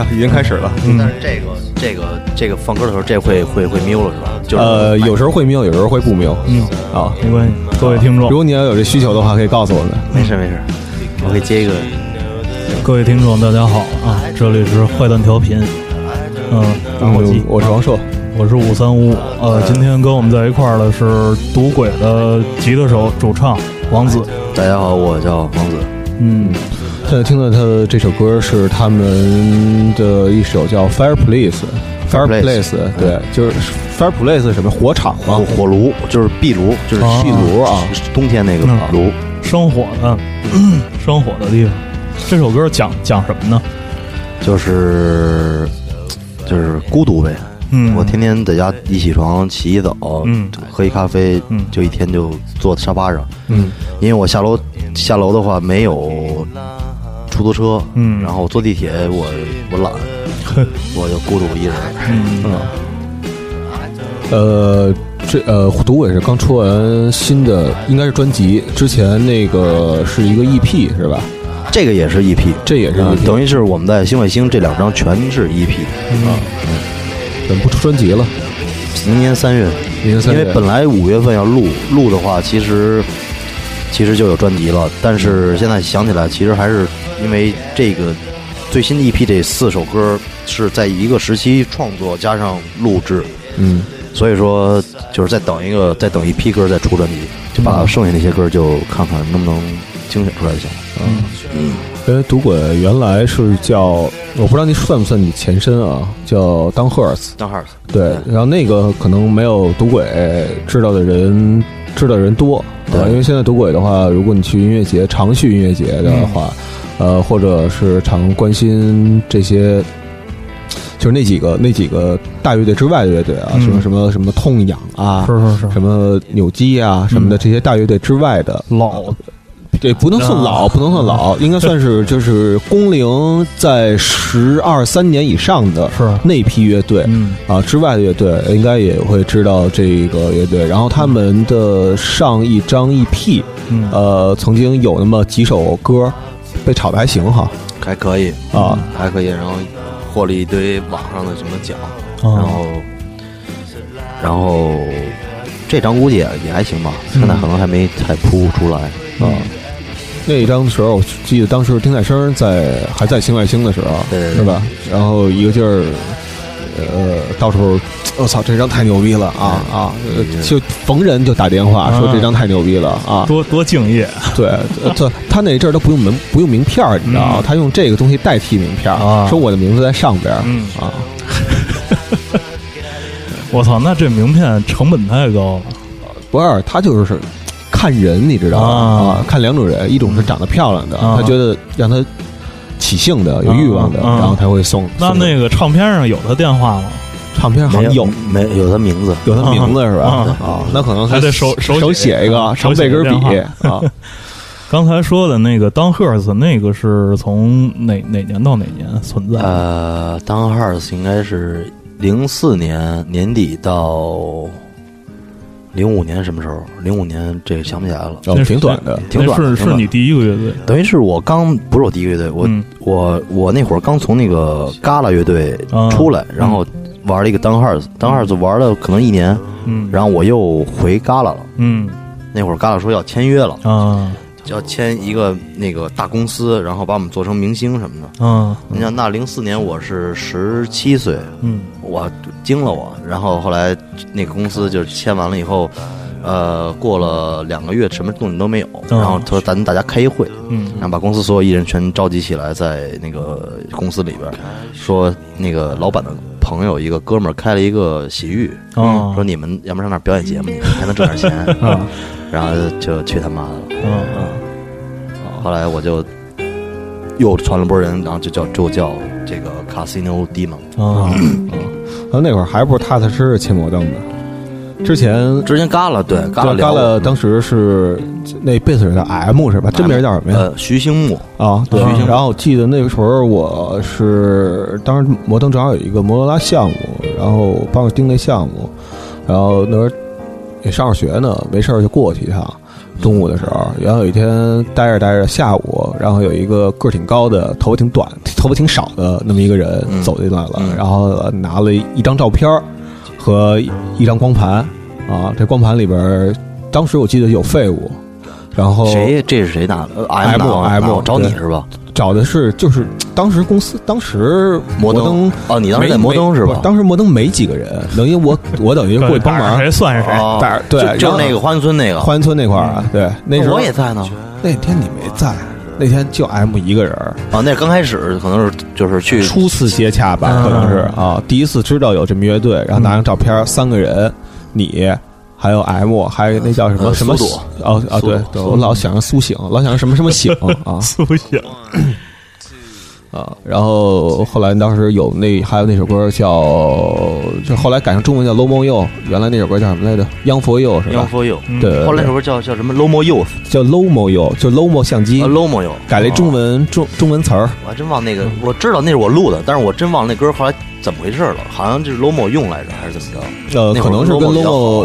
啊，已经开始了。但是这个这个这个放歌的时候，这会会会瞄了是吧？就是呃，有时候会瞄，有时候会不瞄。嗯，啊，没关系，各位听众如，果你要有这需求的话，可以告诉我们。没事没事，我可以接一个。各位听众，大家好啊！这里是坏蛋调频，嗯，打火机嗯，我是王硕。我是五三五五。呃，今天跟我们在一块儿的是赌鬼的吉他手、主唱王子。大家好，我叫王子。嗯，现在听到他的这首歌是他们的一首叫《Fireplace》。Fireplace Fireplace，对，就是 Fireplace 是什么火场火吗？火炉就是壁炉，就是啊壁炉啊，冬天那个嗯炉。生火的，生火的地方。这首歌讲讲什么呢？就是就是孤独呗。嗯，我天天在家一起床洗洗澡，嗯喝一咖啡，嗯就一天就坐在沙发上。嗯，因为我下楼下楼的话没有出租车，嗯。然后坐地铁我我懒，我就孤独一人。嗯。呃，这呃，赌鬼是刚出完新的，应该是专辑，之前那个是一个 EP 是吧？这个也是 EP，这也是等于是我们在新卫星这两张全是 EP。怎么不出专辑了？明年三月，明年三月。因为本来五月份要录录的话，其实其实就有专辑了，但是现在想起来，其实还是因为这个最新的一批这四首歌是在一个时期创作加上录制，嗯，所以说就是再等一个再等一批歌再出专辑，就把剩下那些歌就看看能不能精选出来就行了。嗯。因为赌鬼原来是叫，我不知道你算不算你前身啊，叫 Down Hearts。当哈对，然后那个可能没有赌鬼知道的人知道的人多，对。啊，因为现在赌鬼的话，如果你去音乐节常去音乐节的话，呃，或者是常关心这些。就是那几个那几个大乐队之外的乐队啊，嗯。什么什么什么痛痒啊，是是是，什么扭机啊什么的，这些大乐队之外的，老这不能算老，啊不能算老，应该算是就是工龄在十二三年以上的是那批乐队。嗯啊，之外的乐队应该也会知道这个乐队。然后他们的上一张 EP，嗯呃，曾经有那么几首歌被炒的还行哈还可以啊，还可以，然后获了一堆网上的什么奖，啊然后然后这张估计也也还行吧，现在可能还没太铺出来啊。那一张的时候，我记得当时丁太生在还在新外星的时候，是吧？然后一个劲儿，呃，到时候我操，这张太牛逼了啊啊！呃就逢人就打电话说啊这张太牛逼了啊！多多敬业对，他他那阵儿都不用名不用名片儿，你知道吗嗯？他用这个东西代替名片儿，啊说我的名字在上边儿嗯啊。我操，那这名片成本太高了。不是，他就是看人，你知道吗？啊啊，看两种人，一种是长得漂亮的，啊他觉得让他起兴的、有欲望的，然后他会送。那那个唱片上有他电话吗？唱片好像有没有他名字，有他名字是吧？啊啊，那可能还得手手手写写一个，啊常备根笔啊。刚才说的那个当赫斯，那个是从哪哪年到哪年存在？呃，当 Hearts 应该是零四年年底到零五年什么时候？零五年这个想不起来了。挺短的。挺短的是是你第一个乐队，等于是我刚不是我第一个乐队，我、嗯我我那会儿刚从那个嘎啦乐队啊出来，然后玩了一个当 Hearts，当 Hearts 玩了可能一年，嗯然后我又回嘎啦了。嗯那会儿嘎啦说要签约了，啊要签一个那个大公司，然后把我们做成明星什么的。嗯你想，那零四年我是十七岁，嗯我惊了我。然后后来那个公司就签完了以后，呃，过了两个月，什么动静都没有。然后他说咱大家开一会，嗯然后把公司所有艺人全召集起来，在那个公司里边，说那个老板的朋友一个哥们儿开了一个洗浴，啊说你们要不上那儿表演节目，你们还能挣点钱。啊然后就去他妈的了。嗯嗯后来我就又传了波人，然后就叫就叫这个 Casino Demon。啊然后那会儿还不是踏踏实实切摩登的，之前之前干了对旮旯旮聊过旯当时是那贝斯手叫 M 是吧？真名叫什么呀？呃，徐兴木，啊，对徐。然后我记得那个时候我是当时摩登正好有一个摩托拉项目，然后帮我盯那项目，然后那时候也上着学呢，没事儿就过去一趟。中午的时候，然后有一天待着待着，下午，然后有一个个儿挺高的，头发挺短，头发挺少的那么一个人嗯走进来了，嗯然后呃拿了一张照片儿和一张光盘啊，这光盘里边儿当时我记得有废物，然后谁？这是谁打的呃 M M 找你是吧？找的是就是当时公司当时摩登登哦你当时在摩登是吧当时摩登没几个人，等于我 我等于过去帮忙谁，算是谁？哦带着对就那个花园村那个。花园村那块儿啊，对，那时候我也在呢。那天你没在，那天就 M 一个人，啊，那刚开始可能是就是去初次接洽吧，嗯可能是啊，第一次知道有这么乐队，然后拿张照片，三个人，你。还有 M，还有那叫什么呃什么哦啊，对，对我老想着苏醒，老想着什么什么醒 啊。苏醒，啊，然后后来当时有那还有那首歌叫，就后来改成中文叫《Low Mo You》，原来那首歌叫什么来着？《Young for You》是 Young 吧？for You，嗯对，后来那首歌叫叫什么？Lomo Youth，叫 Low Mo You，就 Low Mo 相机啊 Lomo You，改了中文中中文词儿，我还真忘那个，我知道那是我录的，但是我真忘了那歌后来怎么回事了，好像就是 Lomo 用来着，还是怎么着？呃，可能是跟 Lomo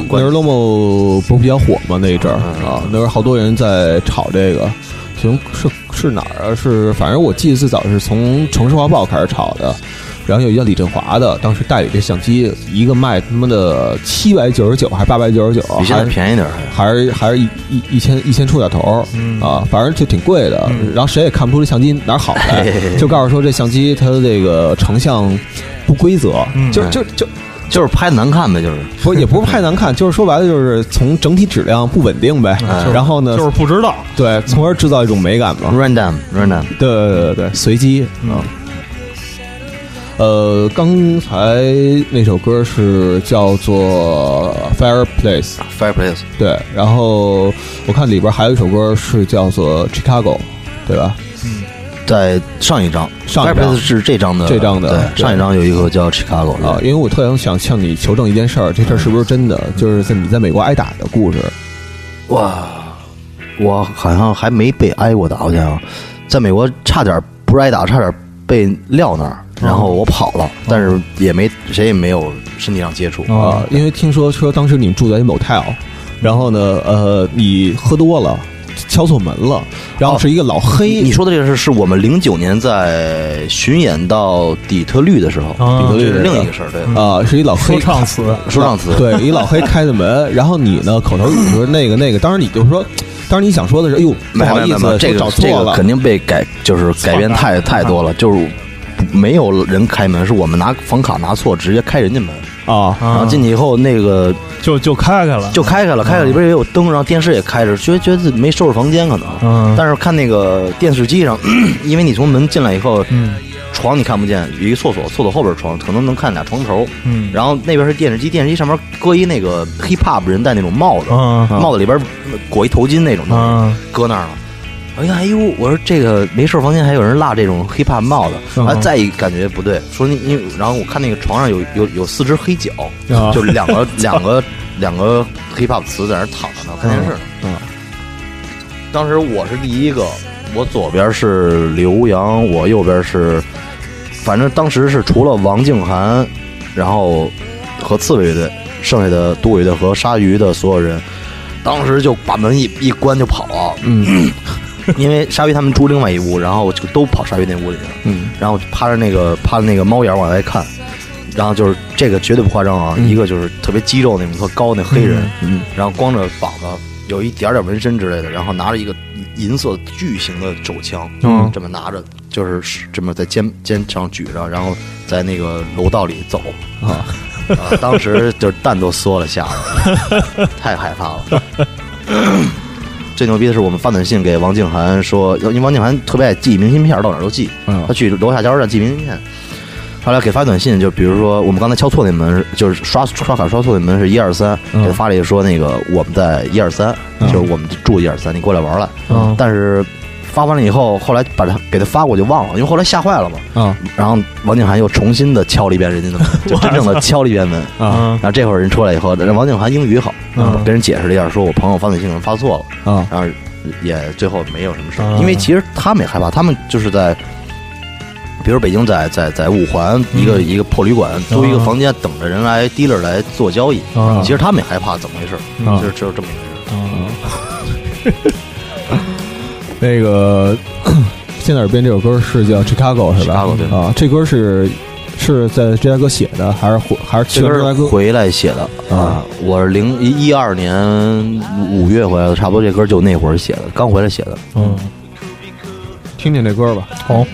那时候 Lomo 不是比较火吗？那一阵儿嗯啊，那时候好多人在炒这个，行是是哪儿啊？是反正我记得最早是从《城市画报》开始炒的，然后有一叫李振华的，当时代理这相机，一个卖他妈的七百九十九还是八百九十九，比现在还便宜点还。还是还是一一一千一千出点头啊，反正就挺贵的。然后谁也看不出这相机哪儿好来嘿嘿嘿，就告诉说这相机它的这个成像不规则，嗯就就就就是拍的难看呗，就是不也不是拍难看，就是说白了就是从整体质量不稳定呗。哎然后呢，就是不知道。对，从而制造一种美感嘛。random random。对对对对，随机啊。呃，刚才那首歌是叫做《Fireplace》，Fireplace，对，然后我看里边还有一首歌是叫做《Chicago》，对吧？嗯在上一张上一张是这张的，这张的对，上一张有一个叫 Chicago 啊，因为我特想向你求证一件事儿，这事儿是不是真的？就是在你在美国挨打的故事。哇，我好像还没被挨过打，好像。在美国差点不是挨打，差点被撂那儿，然后我跑了，但是也没谁也没有身体上接触。哦啊，因为听说说当时你们住在一 motel，然后呢，呃，你喝多了，敲错门了，然后是一个老黑，你说的这个是是我们零九年在巡演到底特律的时候，啊底特律是另一个事儿，对，啊、是一老黑说唱词，说唱词，对，一老黑开的门，然后你呢口头语说那个那个，当时你就说，当时你想说的是，哎呦，不好意思，这个这错了，个肯定被改，就是改变太太多了，就是没有人开门，是我们拿房卡拿错，直接开人家门，啊，然后进去以后那个就就开开了，就开开了，开开里边也有灯，然后电视也开着，觉得觉得自己没收拾房间可能。嗯，但是看那个电视机上，因为你从门进来以后，嗯。床你看不见，有一个厕所，厕所后边床可能能看俩床头，嗯，然后那边是电视机，电视机上面搁一那个 hip hop 人戴那种帽子，嗯帽子里边裹一头巾那种东西，嗯。搁那儿了。我一看，哎呦，我说这个没事儿房间还有人落这种 hip hop 帽子，嗯啊，再一感觉不对，说你你，然后我看那个床上有有有四只黑脚，啊就两个 两个两个 hip hop 词在那儿躺着呢，看电视呢。嗯当时我是第一个，我左边是刘洋，我右边是，反正当时是除了王静涵，然后和刺猬乐队，剩下的独尾乐队和鲨鱼的所有人，当时就把门一一关就跑了，嗯。因为鲨鱼他们住另外一屋，然后就都跑鲨鱼那屋里去了，嗯。然后就趴着那个趴着那个猫眼往外看。然后就是这个绝对不夸张啊，嗯一个就是特别肌肉那种特高那黑人，嗯然后光着膀子，有一点点纹身之类的，然后拿着一个银色巨型的手枪，嗯这么拿着，就是这么在肩肩上举着，然后在那个楼道里走啊，啊，当时就是蛋都缩了，下来太害怕了。最牛逼的是，我们发短信给王静涵说，因为王静涵特别爱寄明信片，到哪儿都寄，嗯他去楼下加油站寄明信片。后来给发短信，就比如说我们刚才敲错那门，就是刷刷卡刷错那门是一二三，嗯给他发了一个说那个我们在一二三，嗯就是我们住一二三，你过来玩来。嗯但是发完了以后，后来把他给他发过就忘了，因为后来吓坏了嘛。嗯然后王景涵又重新的敲了一遍人家的门，就真正的敲了一遍门。然后这会儿人出来以后，人王景涵英语好，嗯跟人解释了一下，说我朋友发短信可能发错了，啊然后也最后没有什么事因为其实他们也害怕，他们就是在。比如北京在在在五环一个、一个破旅馆租一个房间，等着人来 dealer 来做交易。啊其实他们也害怕，怎么回事？啊就是就是这么一回事。啊 那个，现在耳边这首歌是叫《Chicago》是吧 Chicago，对啊，这歌是是在芝加哥写的，还是回还是芝加哥？回来写的啊，我是零一一二年五月回来的，差不多这歌就那会儿写的，刚回来写的。嗯，听听这歌吧。好，I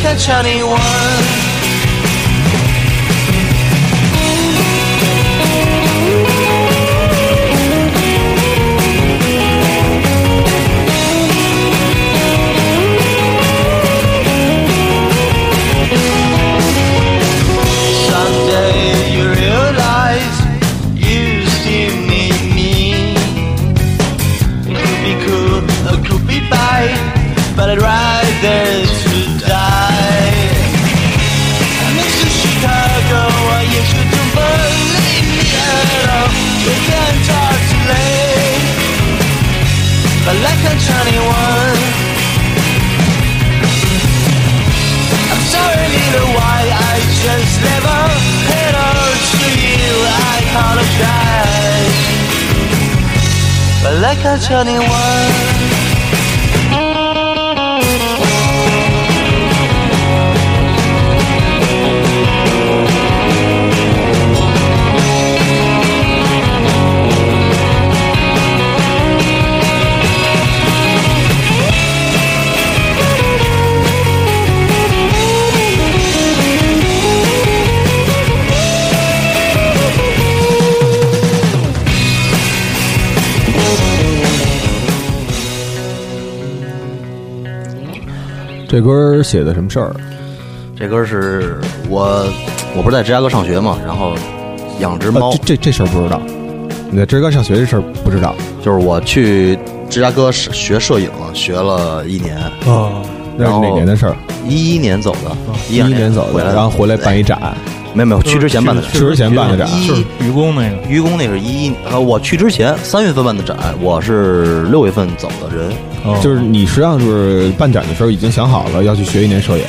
catch anyone. like a Johnny One. 这歌写的什么事儿？这歌是我，我不是在芝加哥上学嘛，然后养只猫啊，这这这事儿不知道。你在芝加哥上学这事儿不知道就是我去芝加哥是学摄影，学了一年，啊，那是哪年的事儿？一一年走的，一一年走的，然后回来办一展。没有没有去之前办的展，去之前办的展。就是。愚公那个，愚公那是一一，呃，我去之前三月份办的展，我是六月份走的人，哦。就是你实际上就是办展的时候已经想好了要去学一年摄影，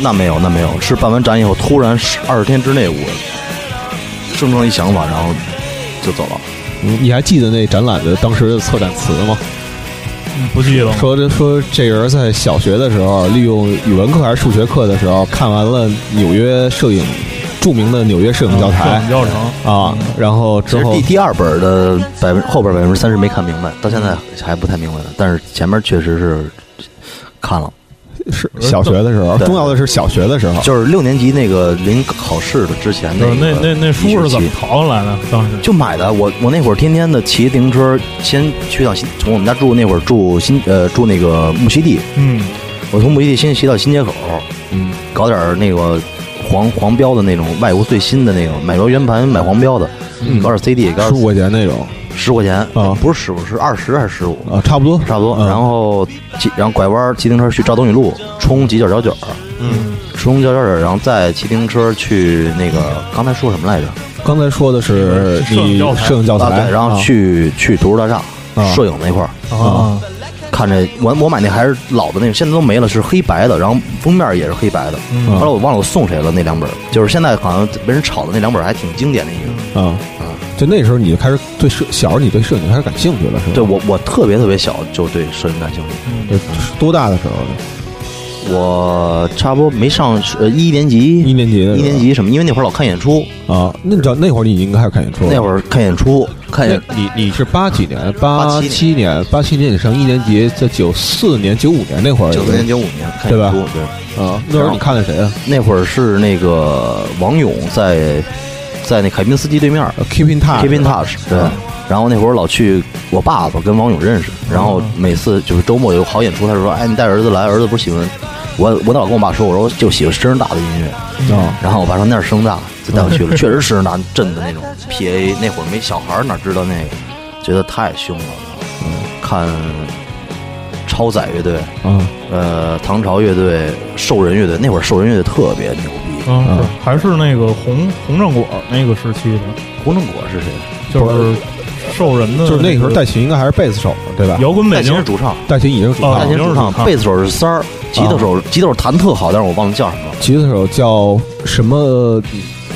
那没有那没有，是办完展以后突然二十天之内我生成一想法，然后就走了。你你还记得那展览的当时的策展词吗？嗯不记得了。说这说这人在小学的时候，利用语文课还是数学课的时候，看完了纽约摄影著名的纽约摄影教摄材教程啊，然后之后第第二本的百分后边百分之三十没看明白，到现在还不太明白呢。但是前面确实是看了，是小学的时候，重要的是小学的时候，就是六年级那个临考试的之前那个那那那书是怎么淘来的？当时就买的，我我那会儿天天的骑自行车，先去到新，从我们家住那会儿住新呃住那个木樨地，嗯，我从木樨地先骑到新街口，嗯，搞点那个黄黄标的那种外国最新的那种，买着圆盘买黄标的，嗯。搞点 CD，十五块钱那种。十块钱啊。不是十五是二十还是十五？啊，差不多。差不多。嗯。然后骑，然后拐弯骑自行车去赵东雨路冲几角角角，嗯，冲角角角，然后再骑自行车去那个刚才说什么来着？刚才说的是你摄影教材啊，摄影教材，对，然后啊。去去图书大厦啊。摄影那块儿。啊，看着我我买那还是老的那个，现在都没了，是黑白的，然后封面也是黑白的。嗯后来我忘了我送谁了那两本，就是现在好像被人炒的那两本还挺经典的一个。啊，就那时候你就开始对摄小时候你对摄影开始感兴趣了，是吧？对我我特别特别小就对摄影感兴趣，就，多大的时候呢？我差不多没上呃一年级。一年级一年级什么，因为那会儿老看演出，啊，那你知道那会儿你已经开始看演出，那会儿看演出看演你你是八几年？八七年，八七年。你上一年级，在九四年、九五年那会儿，九四年九五年看对吧演出，对，啊，那会儿你看的谁啊？那会儿是那个王勇在在那凯宾斯基对面。呃？Keep in touch，，Keep in Touch，对。啊。然后那会儿老去我爸爸跟王勇认识，然后每次就是周末有好演出，他就说：“哎，你带儿子来，儿子不是喜欢我，我老跟我爸说，我说就喜欢声大的音乐。”嗯，然后我爸说那是声大，就带我去了，确实是声大震的那种 PA。那会儿没小孩儿哪知道那个，觉得太凶了。嗯，看超载乐队，嗯，呃，唐朝乐队、兽人乐队，那会儿兽人乐队特别牛逼。嗯，是还是那个红红正果那个时期的，红正果是谁？就是兽人的，就是那时候戴琴应该还是贝斯手，对吧？摇滚北京戴琴是主唱，戴琴已经是主哦唱了戴琴，是主唱，贝斯手是三儿，吉他手吉他手弹特好，但是我忘了叫什么了。吉他手叫什么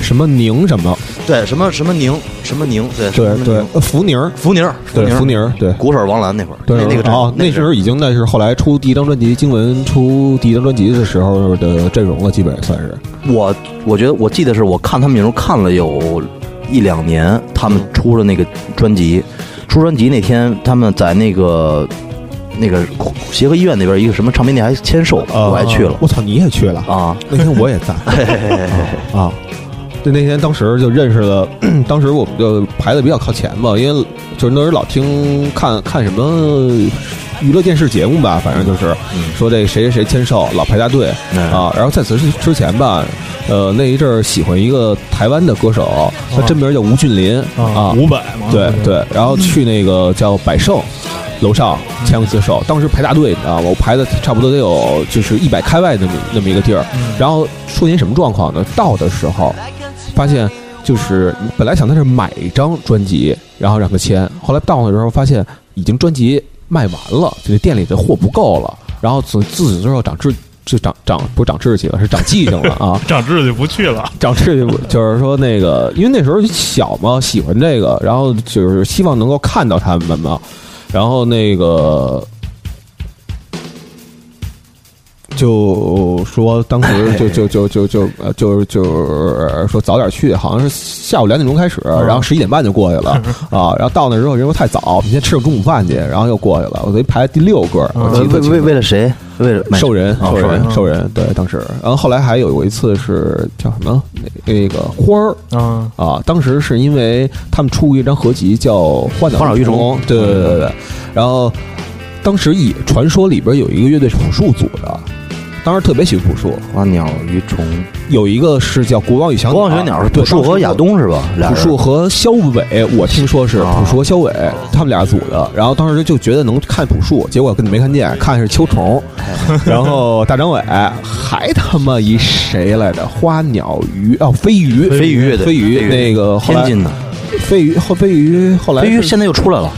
什么宁什么？对，什么什么宁，什么宁，对对对福宁儿，福宁儿，对福宁儿，对。鼓手王兰那会儿，对，那那个阵哦，那时候已经那是后来出第一张专辑，经文出第一张专辑的时候的阵容了，基本算是。我我觉得我记得是我看他们那时候看了有一两年，他们出了那个专辑，出专辑那天他们在那个那个协和医院那边一个什么唱片店还签售，呃我还去了。我操，你也去了？啊，那天我也在。啊。对，那天当时就认识了，当时我们就排的比较靠前吧，因为就是那时候老听看看什么娱乐电视节目吧，反正就是嗯。说这谁谁谁签售，老排大队。嗯。啊。然后在此之之前吧，呃，那一阵儿喜欢一个台湾的歌手，他真名叫吴俊林啊，伍佰嘛，对对，然后去那个叫百盛楼上签过次手，当时排大队，你知道吗？我排的差不多得有就是一百开外那么那么一个地儿。然后出现什么状况呢？到的时候发现就是本来想在这买一张专辑，然后让他签，后来到的时候发现已经专辑卖完了，这店里的货不够了，然后自自此之后长志就长长不是长志气了，是长记性了啊。长志气不去了。长志气不就是说那个，因为那时候小嘛，喜欢这个，然后就是希望能够看到他们嘛，然后那个就说当时就 就就就就呃就就是说早点去，好像是下午两点钟开始，然后十一点半就过去了 啊，然后到那之后人说太早，明天吃个中午饭去，然后又过去了，我等于排第六个，我记为为为为了谁？为了兽人，兽人，哦兽人，对，当时，然后后来还有过一次是叫什么那那个花儿啊，啊，当时是因为他们出过一张合集叫《花鸟花鸟鱼虫虫》，对对对对对，然后当时也传说里边有一个乐队是朴树组的，当时特别喜欢朴树，花鸟鱼虫，有一个是叫《国王与小鸟》，国王学鸟是对朴树和亚。东是吧？俩朴树和肖伟，我听说是啊朴树和肖伟他们俩组的，然后当时就觉得能看朴树，结果根本没看见，看是秋虫，然后大张伟还他妈一谁来着？花鸟鱼？哦，飞鱼，飞鱼飞鱼那个后来天津的，飞鱼后飞鱼后来飞鱼现在又出来了，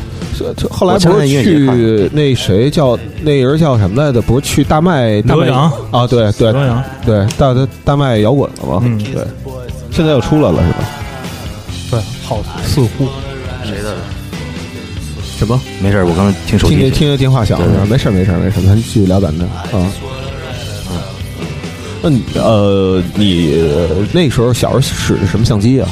后来不是去那谁叫那人叫什么来着？不是去大麦大麦刘洋啊？对对刘洋对，大大大麦摇滚了吗？嗯对，现在又出来了是吧？对，好似乎谁的？什么？没事，我刚才听手机听见听见电话响了，没事没事没事，咱继续聊咱的啊。那你呃，你呃那时候小时候使的什么相机啊？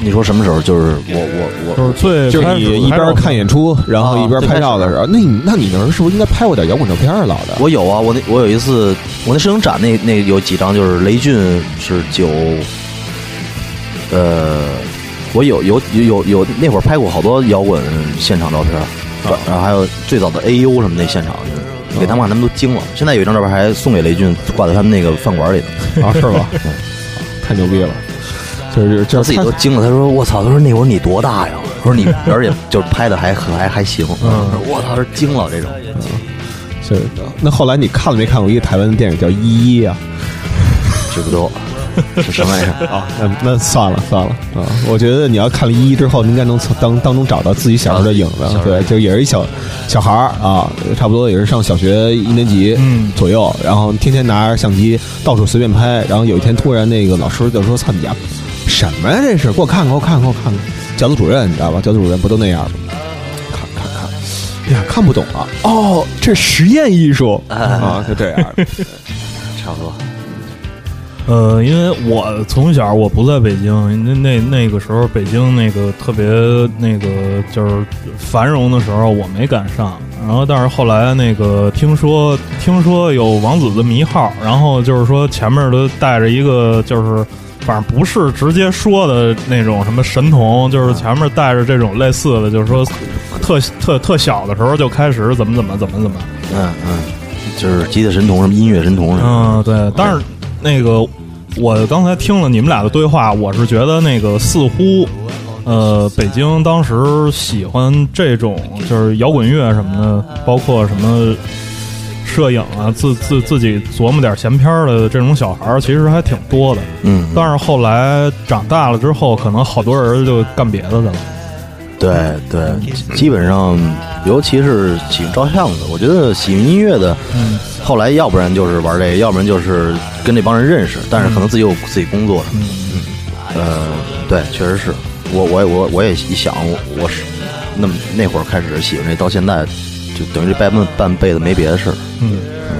你说什么时候？就是我我我就是最就是你一边看演出，然后一边拍照的时候，那你那你那时候是不是应该拍过点摇滚照片啊？老的，我有啊，我那我有一次，我那摄影展那那有几张，就是雷俊是九，呃，我有有有有有那会儿拍过好多摇滚现场照片，然后还有最早的 AU 什么那现场，就是给他们看，他们都惊了。现在有一张照片还送给雷军，挂在他们那个饭馆里呢，啊是吧？太牛逼了，就是他就是自己都惊了。他说：“我操！”他说：“那会儿你多大呀？”我说：“你而且就是拍的还还还行。”嗯我操！他说惊了这种。就是那后来你看了没看过一个台湾的电影叫《一一》啊？知不多是什么玩意儿？啊，那那算了算了啊！我觉得你要看了一之后，应该能从当当中找到自己小时候的影子对，就也是一小小孩儿啊，差不多也是上小学一年级嗯左右，然后天天拿着相机到处随便拍，然后有一天突然那个老师就说：“操你家什么呀？这是给我看看，给我看看，给我看看。”教导主任你知道吧？教导主任不都那样吗？看看看，哎呀，看不懂啊！哦，这实验艺术啊，就这样。差不多。呃，因为我从小我不在北京，那那那个时候北京那个特别那个就是繁荣的时候，我没赶上。然后，但是后来那个听说听说有王子的迷号，然后就是说前面都带着一个就是。反正不是直接说的那种什么神童，就是前面带着这种类似的，就是说特特特小的时候就开始怎么怎么怎么怎么，嗯嗯，就是吉他神童什么音乐神童什么嗯，对，但是那个我刚才听了你们俩的对话，我是觉得那个似乎，呃，北京当时喜欢这种就是摇滚乐什么的，包括什么摄影啊，自自自己琢磨点闲篇儿的这种小孩儿，其实还挺多的。嗯，但是后来长大了之后，可能好多人就干别的去了。对对，基本上，尤其是喜欢照相的，我觉得喜欢音乐的，嗯后来要不然就是玩这个，要不然就是跟这帮人认识，但是可能自己有自己工作什么的。嗯呃，对，确实是我我我我也一想，我我是那么那会儿开始喜欢这，到现在就等于这半半半辈子没别的事儿。嗯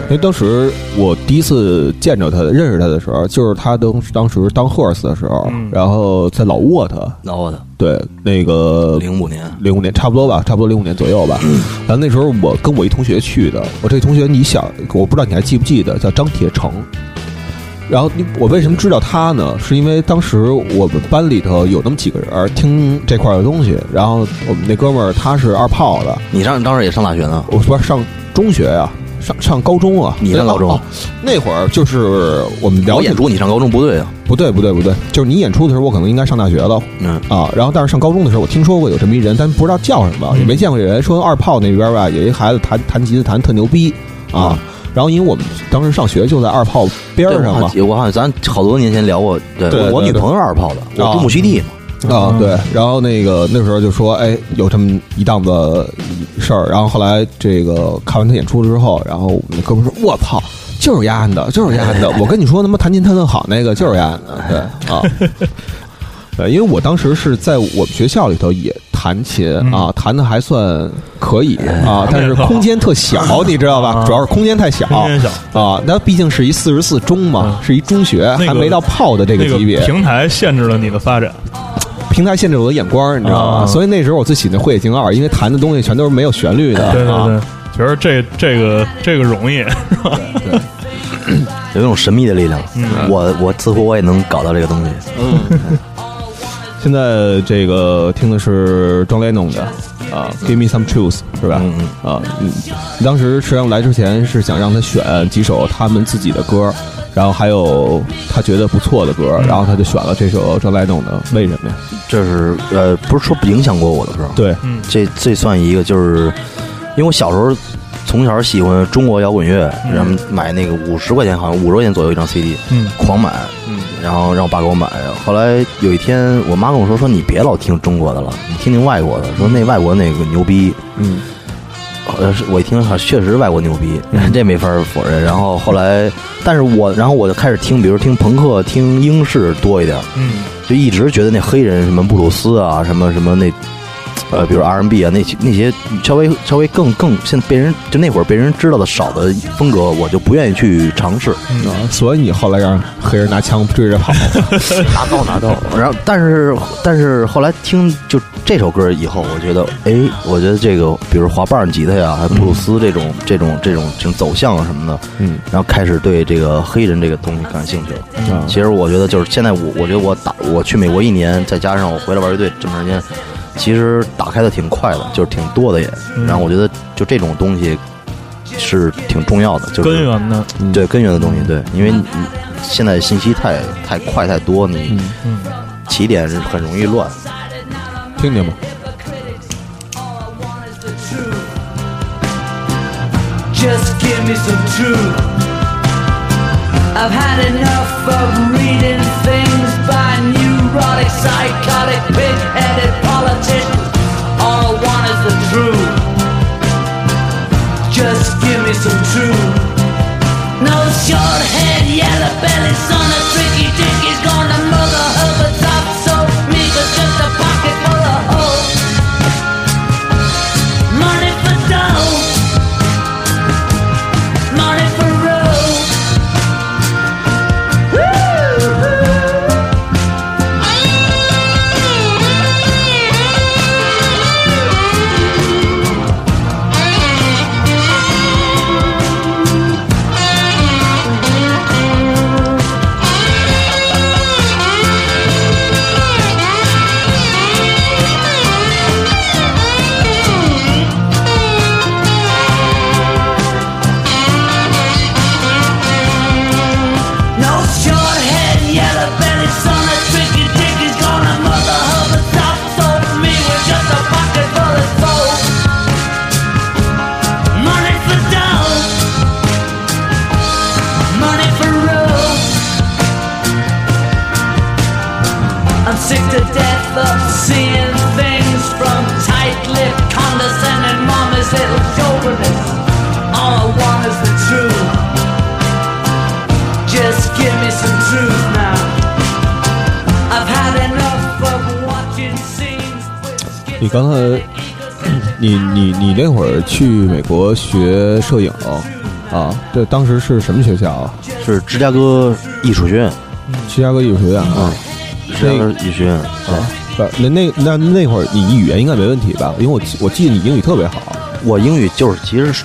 因为当时我第一次见着他、认识他的时候，就是他当当时当 horse 的时候，嗯然后在老沃特，老沃特对那个零五年，零五年差不多吧，差不多零五年左右吧。然后那时候我跟我一同学去的，我这同学你想，我不知道你还记不记得，叫张铁成。然后你我为什么知道他呢？是因为当时我们班里头有那么几个人听这块儿的东西，然后我们那哥们儿他是二炮的，你上当时也上大学呢？我不是上中学呀、上上高中啊。你上高中那会儿就是我们了解我演出你上高中不对啊。不对不对不对，就是你演出的时候，我可能应该上大学了嗯，啊。然后但是上高中的时候，我听说过有这么一人，但不知道叫什么，嗯也没见过这人。说二炮那边吧，有一孩子弹弹吉他弹特牛逼啊。然后因为我们当时上学就在二炮边儿上嘛，对我好像咱好多年前聊过，对我我女朋友二炮的，我啊住木樨地嘛。嗯啊对，然后那个那时候就说，哎，有这么一档子事儿。然后后来这个看完他演出之后，然后我们那哥们说，我操。就是丫的，就是丫的！我跟你说，他妈弹琴弹得好那个就是丫的，对啊，对，因为我当时是在我们学校里头也弹琴嗯。啊，弹的还算可以啊，但是空间特小，你知道吧？啊。主要是空间太小，空间小。啊，那毕竟是一四十四中嘛，嗯。是一中学，还没到炮的这个级别，平台限制了你的发展。平台限制了我的眼光，你知道吗？啊。所以那时候我最喜欢的《慧野静二》，因为弹的东西全都是没有旋律的，啊对对对，觉得这这个这个容易，有一种神秘的力量。嗯。我我似乎我也能搞到这个东西。现在这个听的是 John Lennon 的啊，《Give Me Some Truth》是吧？嗯嗯。啊，嗯，你当时实际上来之前是想让他选几首他们自己的歌，然后还有他觉得不错的歌，然后他就选了这首 John Lennon 的，为什么呀？这是呃，不是说不影响过我的歌，对，嗯这这算一个，就是因为我小时候从小喜欢中国摇滚乐，嗯。然后买那个五十块钱，好像五十块钱左右一张 CD，嗯。狂买，嗯。然后让我爸给我买。后来有一天，我妈跟我说：“说你别老听中国的了，你听听外国的，说那外国那个牛逼。”嗯。呃，是我一听，哈，确实外国牛逼，这没法否认。然后后来，但是我，然后我就开始听，比如听朋克、听英式多一点，嗯。就一直觉得那黑人什么布鲁斯啊，什么什么那，呃，比如 R&B 啊，那些那些稍微稍微更更现在被人就那会儿被人知道的少的风格，我就不愿意去尝试。嗯啊，所以你后来让黑人拿枪追着跑，拿刀拿刀。然后，但是但是后来听就这首歌以后，我觉得，哎，我觉得这个，比如滑棒吉他呀，还有布鲁斯这种、这种这种这种走向啊什么的，嗯然后开始对这个黑人这个东西感兴趣了。啊其实我觉得就是现在我我觉得我打我去美国一年，再加上我回来玩乐队这么长时间，其实打开的挺快的，就是挺多的也。嗯然后我觉得就这种东西是挺重要的，就是根源的，对根源的东西，对，因为你现在信息太太快太多，你嗯，嗯起点是很容易乱。听听吧。Just give me some truth. I've had enough of reading things by neurotic, psychotic, pig-headed politicians. All I want is the truth. Just give me some truth. No short head, yellow belly, son of tricky dickie's gonna mother her top so me, but just a 你刚才，你你你那会儿去美国学摄影啊？对，当时是什么学校啊？是芝加哥艺术学院，芝加哥艺术学院啊。芝加哥艺术学院。啊，那那那那会儿你语言应该没问题吧？因为我我记得你英语特别好。我英语就是其实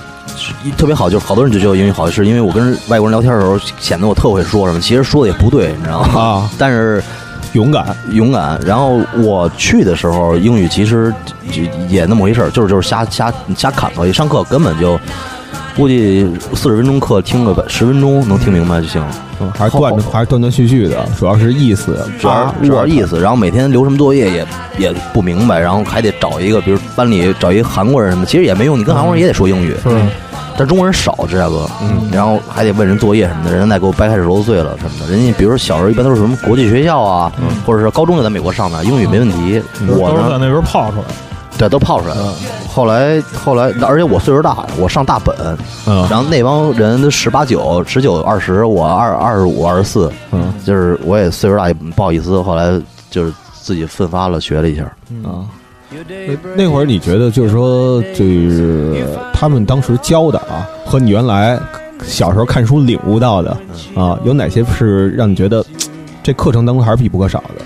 特别好，就是好多人就觉得我英语好，是因为我跟外国人聊天的时候显得我特会说什么，其实说的也不对，你知道吗？啊，但是勇敢，勇敢。然后我去的时候，英语其实就也那么回事儿，就是就是瞎瞎瞎侃吧。一上课根本就估计四十分钟课听个十分钟能听明白就行。嗯，还是断着，还是断断续续的，主要是意思，主要主要意思。然后每天留什么作业也也不明白，然后还得找一个，比如班里找一个韩国人什么，其实也没用。你跟韩国人也得说英语，是，但中国人少，芝加哥，嗯，然后还得问人作业什么的，人家再给我掰开手揉碎了什么的。人家比如说小时候一般都是什么国际学校啊，或者是高中就在美国上的，英语没问题。我都是在那边泡出来的。对，都泡出来了。后来，后来，而且我岁数大，我上大本，嗯，然后那帮人都十八九、十九、二十，我二二十五、二十四，嗯，就是我也岁数大，也不好意思。后来就是自己奋发了，学了一下。啊，那会儿你觉得就是说，就是他们当时教的啊，和你原来小时候看书领悟到的啊，有哪些是让你觉得这课程当中还是必不可少的？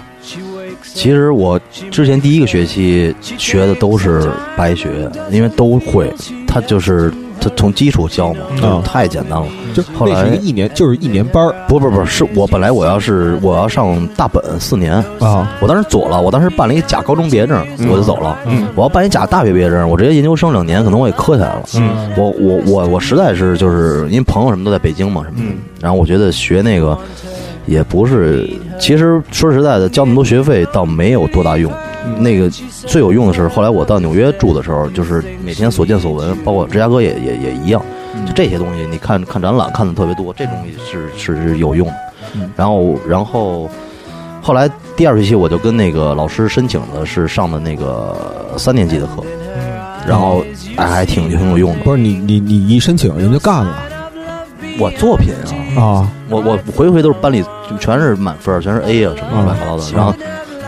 其实我之前第一个学期学的都是白学，因为都会，他就是他从基础教嘛，啊太简单了。就后来那是一个一年，就是一年班儿不不不是我本来我要是我要上大本四年，啊，我当时左了，我当时办了一个假高中毕业证，我就走了。嗯，我要办一假大学毕业证，我直接研究生两年，可能我也磕下来了。嗯，我我我我实在是就是因为朋友什么都在北京嘛什么的，然后我觉得学那个也不是，其实说实在的，交那么多学费倒没有多大用。那个最有用的是后来我到纽约住的时候，就是每天所见所闻，包括芝加哥也也也一样，就这些东西，你看看展览看的特别多，这东西是是是有用的。然后然后后来第二学期我就跟那个老师申请的是上的那个三年级的课，然后哎还挺挺有用的。不是你你你一申请人就干了我作品啊，啊，我我回回都是班里全是满分，全是 A 啊什么乱七八糟的，然后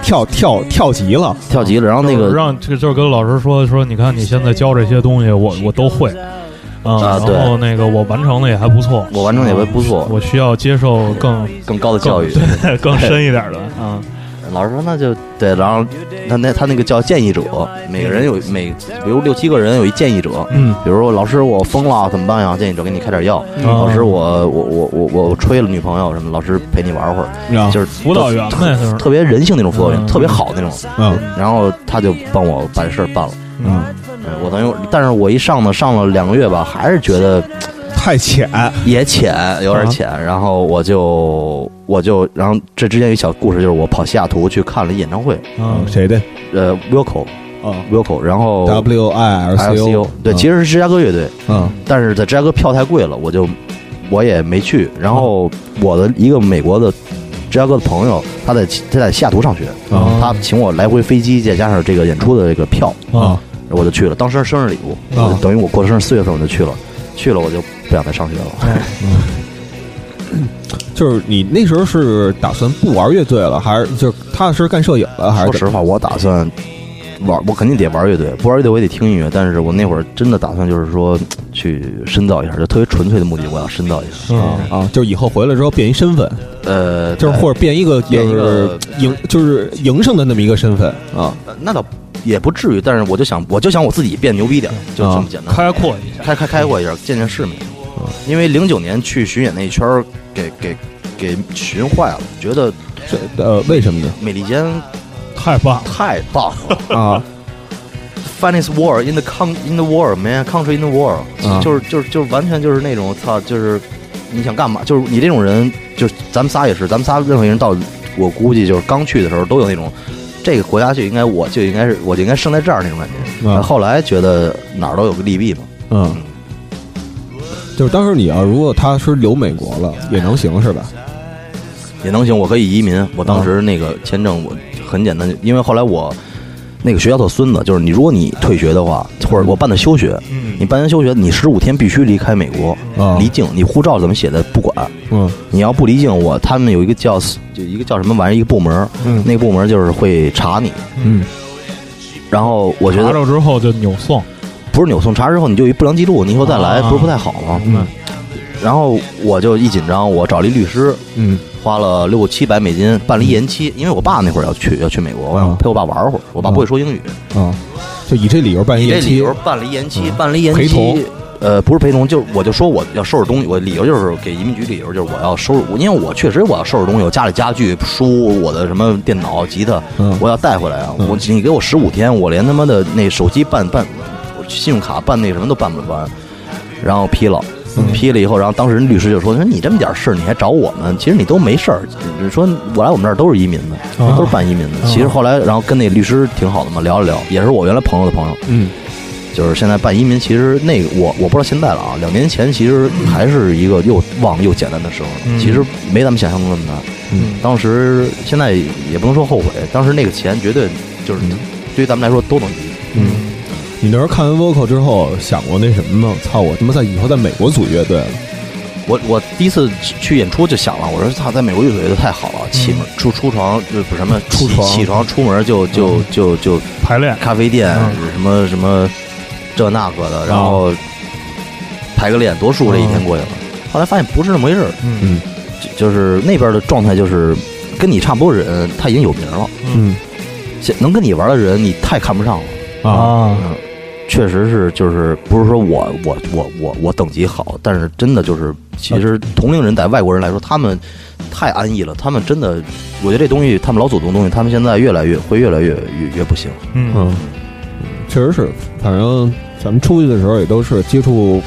跳跳跳级了，跳级了，然后那个让这就是跟老师说说，你看你现在教这些东西，我我都会。啊，啊然后那个我完成的也还不错，我完成也还不错，我需要接受更更高的教育。对更深一点的 啊。老师说那就对，然后他那他那个叫建议者，每个人有每比如六七个人有一建议者，嗯，比如说老师我疯了怎么办呀？建议者给你开点药。嗯老师我我我我我吹了女朋友什么，老师陪你玩会儿，啊就是辅导员呗，就是特别人性那种辅导员，嗯特别好那种。嗯然后他就帮我把这事儿办了。嗯，对我等于，但是我一上呢，上了两个月吧，还是觉得太浅，也浅，有点浅。然后我就我就，然后这之间有一小故事，就是我跑西雅图去看了一演唱会，嗯。谁的？呃，Wilco 啊 Wilco，然后？W I L C LCO，对，其实是芝加哥乐队，嗯。但是在芝加哥票太贵了，我就我也没去。然后我的一个美国的芝加哥的朋友，他在他在西雅图上学，啊他请我来回飞机，再加上这个演出的这个票，啊我就去了。当时是生日礼物，等于我过生日四月份我就去了，去了我就不想再上学了。就是你那时候是打算不玩乐队了，还是就是踏踏实实干摄影了，还是说实话，我打算玩，我肯定得玩乐队，不玩乐队我也得听音乐。但是我那会儿真的打算就是说去深造一下，就特别纯粹的目的，我要深造一下。啊啊，就是以后回来之后变一身份，呃，就是或者变一个变一就是个营就是营生的那么一个身份啊呃那倒也不至于，但是我就想，我就想我自己变牛逼点儿，就这么简单。开阔一下，开开开阔一下，见见世面。因为零九年去巡演那一圈儿，给给给寻坏了，觉得这呃为什么呢？美利坚太棒。太棒了。啊 Finest war in the con in the world, man, country in the world，、啊就是就是就是完全就是那种操，就是你想干嘛？就是你这种人，就是咱们仨也是，咱们仨任何一人到，我估计就是刚去的时候都有那种，这个国家就应该我就应该是我就应该生在这儿那种感觉。啊后来觉得哪儿都有个利弊嘛，嗯，就是当时你要如果他是留美国了，也能行是吧？也能行，我可以移民。我当时那个签证我很简单，因为后来我那个学校特孙子，就是你如果你退学的话，或者我办的休学，嗯。你办完休学，你十五天必须离开美国，啊。离境，你护照怎么写的不管，嗯。你要不离境，我他们有一个叫就一个叫什么玩意儿一个部门，嗯。那个部门就是会查你，嗯。然后我觉查得着之后就扭送，不是扭送查之后你就一不良记录，你以后再来啊不是不太好吗？嗯然后我就一紧张，我找了一律师，嗯。花了六七百美金办了一延期，因为我爸那会儿要去要去美国，我想嗯陪我爸玩会儿，我爸不会说英语，啊，就以这理由办一延期。以这理由，办了一延期，嗯。办了一延期陪同。呃，不是陪同，就我就说我要收拾东西，我理由就是给移民局理由就是我要收拾，因为我确实我要收拾东西，我家里家具、书、我的什么电脑、吉他，嗯。我要带回来啊！嗯。我你给我十五天，我连他妈的那手机办办，我信用卡办那什么都办不完，然后批了。嗯批了以后，然后当时人律师就说：“说你这么点事儿，你还找我们？其实你都没事儿。说我来我们这儿都是移民的，啊都是办移民的。其实后来，然后跟那律师挺好的嘛，聊了聊，也是我原来朋友的朋友。嗯就是现在办移民，其实那个我我不知道现在了啊，两年前其实还是一个又旺又简单的时候，嗯其实没咱们想象中那么难。嗯当时现在也不能说后悔，当时那个钱绝对就是嗯对于咱们来说都能抵。嗯，你那时候看完 vocal 之后想过那什么吗？操，我他妈在以后在美国组乐队了。我我第一次去演出就想了，我说操，在美国乐队太好了，起门出出床就不是什么起出床起床出门就就就就排练，咖啡店嗯。什么什么这那个的，然后排个练多舒服，这一天过去了。后来发现不是那么回事儿，嗯。嗯。就就是那边的状态就是跟你差不多人，他已经有名了，嗯。现能跟你玩的人你太看不上了。啊。啊，嗯，确实是，就是不是说我我我我我等级好，但是真的就是，其实同龄人在外国人来说，他们太安逸了，他们真的，我觉得这东西，他们老祖宗东西，他们现在越来越会越来越越越不行。嗯。嗯，确实是，反正咱们出去的时候也都是接触，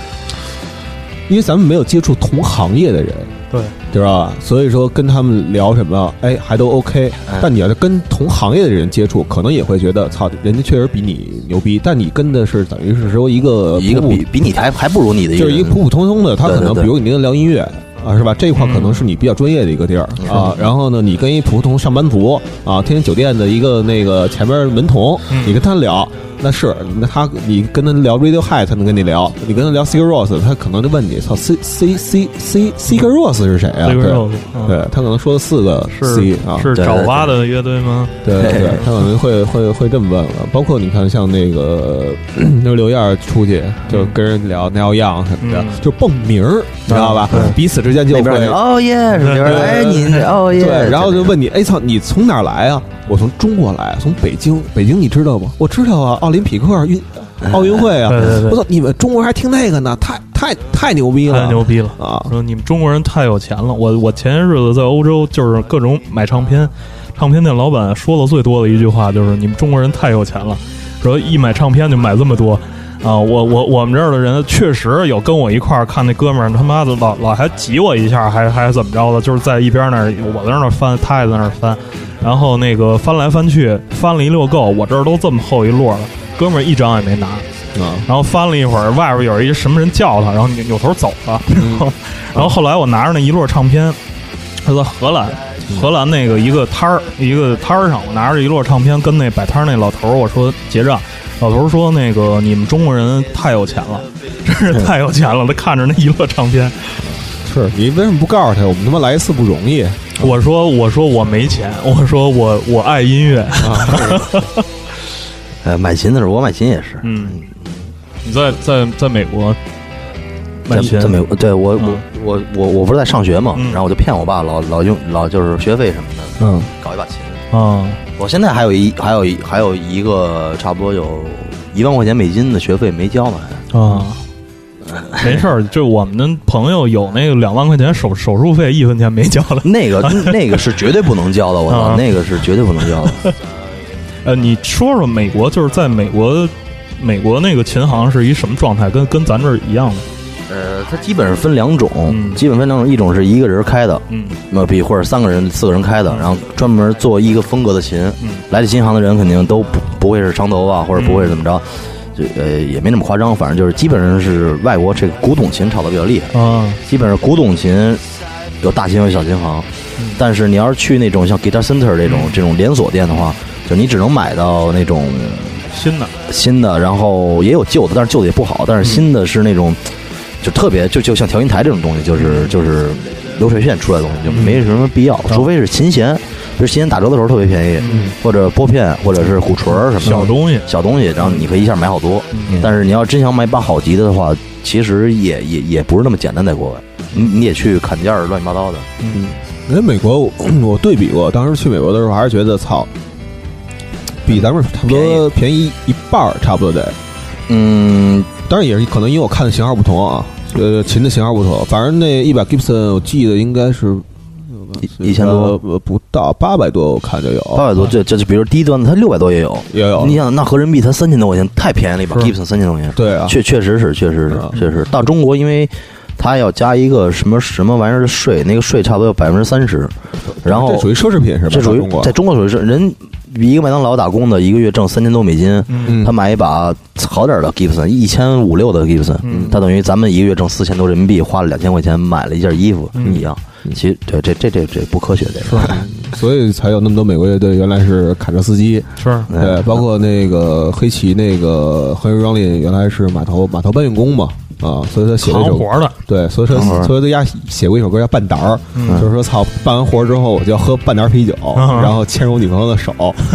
因为咱们没有接触同行业的人，对，知道吧？所以说跟他们聊什么，哎，还都 OK。哎但你要是跟同行业的人接触，可能也会觉得，操，人家确实比你牛逼，但你跟的是等于是说一个一个比比你还还不如你的一个人，就是一个普普通通的，他可能对对对比如你跟他聊音乐啊，是吧？这一块可能是你比较专业的一个地儿嗯啊。然后呢，你跟一普通上班族啊，天天酒店的一个那个前面门童，嗯你跟他聊。那是，那他你跟他聊 Radiohead，他能跟你聊；你跟他聊 Sigur Rós，他可能就问你，操，C C C C Sigur Rós 是谁啊？对这个肉，嗯对，他可能说四个 C 啊，是对对爪哇的乐队吗？对对对，他可能会会会这么问了。包括你看，像那个那刘燕出去就跟人聊 Neil Young 什么的嗯，就蹦名儿，你知道吧？彼此之间就会人哦耶什么哎你哦耶，对，然后就问你，哎操，你从哪儿来啊？我从中国来，从北京。北京你知道吗？我知道啊，奥林匹克运奥运会啊。对对对我操，你们中国还听那个呢？太太太牛逼了，太牛逼了！啊！说你们中国人太有钱了。我我前些日子在欧洲，就是各种买唱片，唱片店老板说的最多的一句话就是你们中国人太有钱了，说一买唱片就买这么多。啊，我我我们这儿的人确实有跟我一块儿看那哥们儿，他妈的老老还挤我一下，还还怎么着的，就是在一边那儿，我在那儿翻，他也在那儿翻，然后那个翻来翻去，翻了一溜够，我这儿都这么厚一摞了，哥们儿一张也没拿，啊，然后翻了一会儿，外边有一什么人叫他，然后扭扭头走了。然后后来我拿着那一摞唱片，他在荷兰，荷兰那个一个摊儿，一个摊儿上，我拿着一摞唱片跟那摆摊儿那老头儿我说结账。老头说：“那个你们中国人太有钱了，真是太有钱了。”他看着那一摞唱片，是你为什么不告诉他？我们他妈来一次不容易我说：“我说我没钱，我说我我爱音乐。啊！呃买琴的时候，我买琴也是，嗯，你在在在美国买在琴，在美国，对我我嗯我我我不是在上学嘛，嗯然后我就骗我爸老老用老就是学费什么的，嗯，搞一把琴。啊，我现在还有一还有一还有一个差不多有一万块钱美金的学费没交呢，还啊，没事儿，就我们的朋友有那个两万块钱手手术费，一分钱没交的。那个那个是绝对不能交的，我 操，啊那个是绝对不能交的。呃，你说说美国，就是在美国，美国那个琴行是一什么状态？跟跟咱这儿一样的？呃，它基本上分两种，嗯基本分两种，一种是一个人开的，嗯那比或者三个人、四个人开的，然后专门做一个风格的琴。嗯来这琴行的人肯定都不不会是长头发，或者不会是怎么着，就呃也没那么夸张，反正就是基本上是外国这个古董琴炒的比较厉害，啊，基本上古董琴有大琴有小琴行，嗯但是你要是去那种像 Guitar Center 这种、嗯这种连锁店的话，就你只能买到那种新的，新的，然后也有旧的，但是旧的也不好，但是新的是那种。就特别就就像调音台这种东西，就是就是流水线出来的东西，就没什么必要，除非是琴弦。如琴弦打折的时候特别便宜，或者拨片，或者是鼓槌儿什么的小东西，小东西，然后你可以一下买好多。但是你要真想买把好吉他的话，其实也也也不是那么简单，在国外，你你也去砍价，乱七八糟的。因为美国我我对比过，当时去美国的时候还是觉得操，比咱们差不多便宜一半儿，差不多得。嗯，当然也是可能因为我看的型号不同啊，呃，琴的型号不同，反正那一把 Gibson 我记得应该是一一千多，呃不到八百多，我看就有八百多，这这就比如低端的，它六百多也有。也有你。想，那合人民币它三千多块钱，太便宜了，一把 Gibson 三千多块钱。对啊，确确实是，确实是啊，确实。到中国，因为它要加一个什么什么玩意儿的税，那个税差不多有百分之三十，然后这属于奢侈品是吧？这属于在中国属于是人一个麦当劳打工的，一个月挣三千多美金，嗯。他买一把好点儿的 Gibson，一千五六的 Gibson，他等于咱们一个月挣四千多人民币，花了两千块钱买了一件衣服一样。其实这这这这这不科学，这个所以才有那么多美国乐队原来是卡车司机，是。对，包括那个黑旗那个 Henry Rollin 原来是码头码头搬运工嘛，啊，所以他写了一首扛活的，对，所以说扛活儿所以他家写过一首歌叫《半胆儿》，嗯就是说操，办完活儿之后我就要喝半打啤酒，嗯然后牵着我女朋友的手，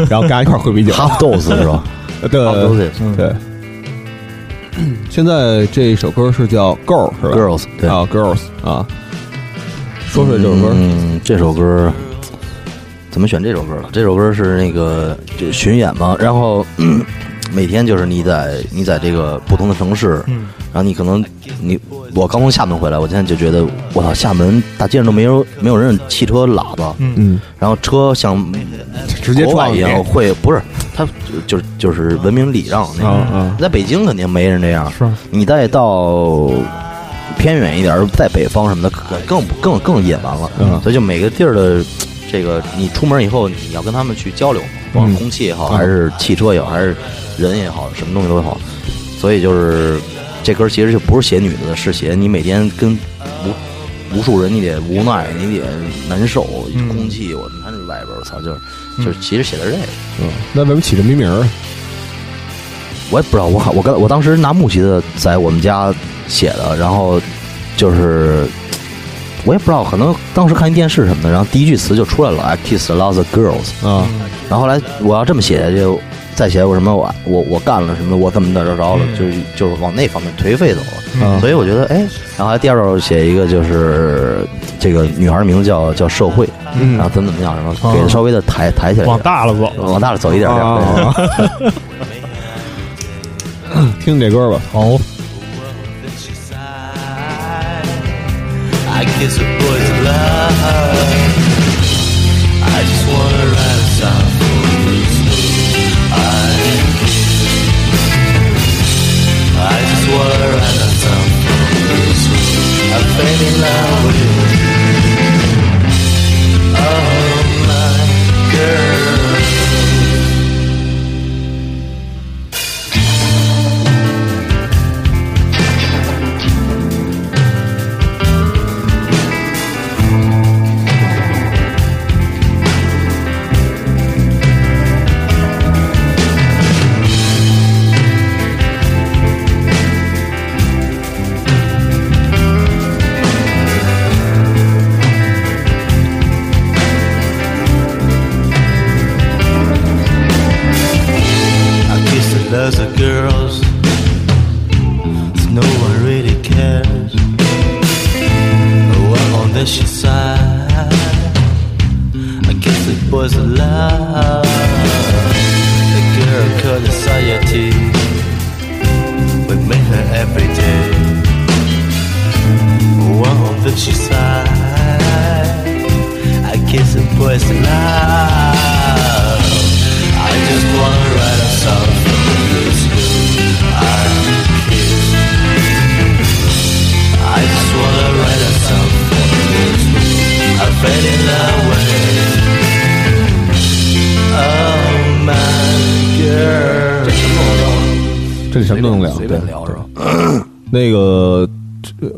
然后跟大家一块儿喝啤酒。Half Dose 是吧 对对。现在这首歌是叫《Girl》是吧 Girls 对。啊，Girls 啊。说说这首歌，嗯，这首歌怎么选这首歌了？这首歌是那个这巡演嘛，然后、嗯每天就是你在你在这个不同的城市，嗯然后你可能你我刚从厦门回来，我现在就觉得我操，厦门大街上都没有没有人汽车喇叭，嗯嗯，然后车像直接撞你国外一样会不是他就是就是文明礼让那种。在北京肯定没人这样，是你再到偏远一点儿，在北方什么的，可更更更野蛮了。嗯所以就每个地儿的这个，你出门以后，你要跟他们去交流，不管嗯空气也好，嗯还是汽车也好，还是人也好，什么东西都好。所以就是这歌其实就不是写女的，是写你每天跟无无数人，你得无奈，你得难受，嗯空气，我你看这外边，我操，就是就是其实写的是这个。嗯，那为什么起这么名儿？我也不知道，我好，我刚我当时拿木吉的在我们家写的，然后就是我也不知道，可能当时看一电视什么的，然后第一句词就出来了，I kiss a lot of girls，啊，然后后来我要这么写就再写我什么我我我干了什么，我怎么怎么着了，就是就是往那方面颓废走了。啊所以我觉得，哎，然后还第二首写一个就是这个女孩名字叫叫社会，嗯然后怎么怎么样，然后给它稍微的抬抬起来，往大了走，往大了走一点点。啊 听这歌吧，好，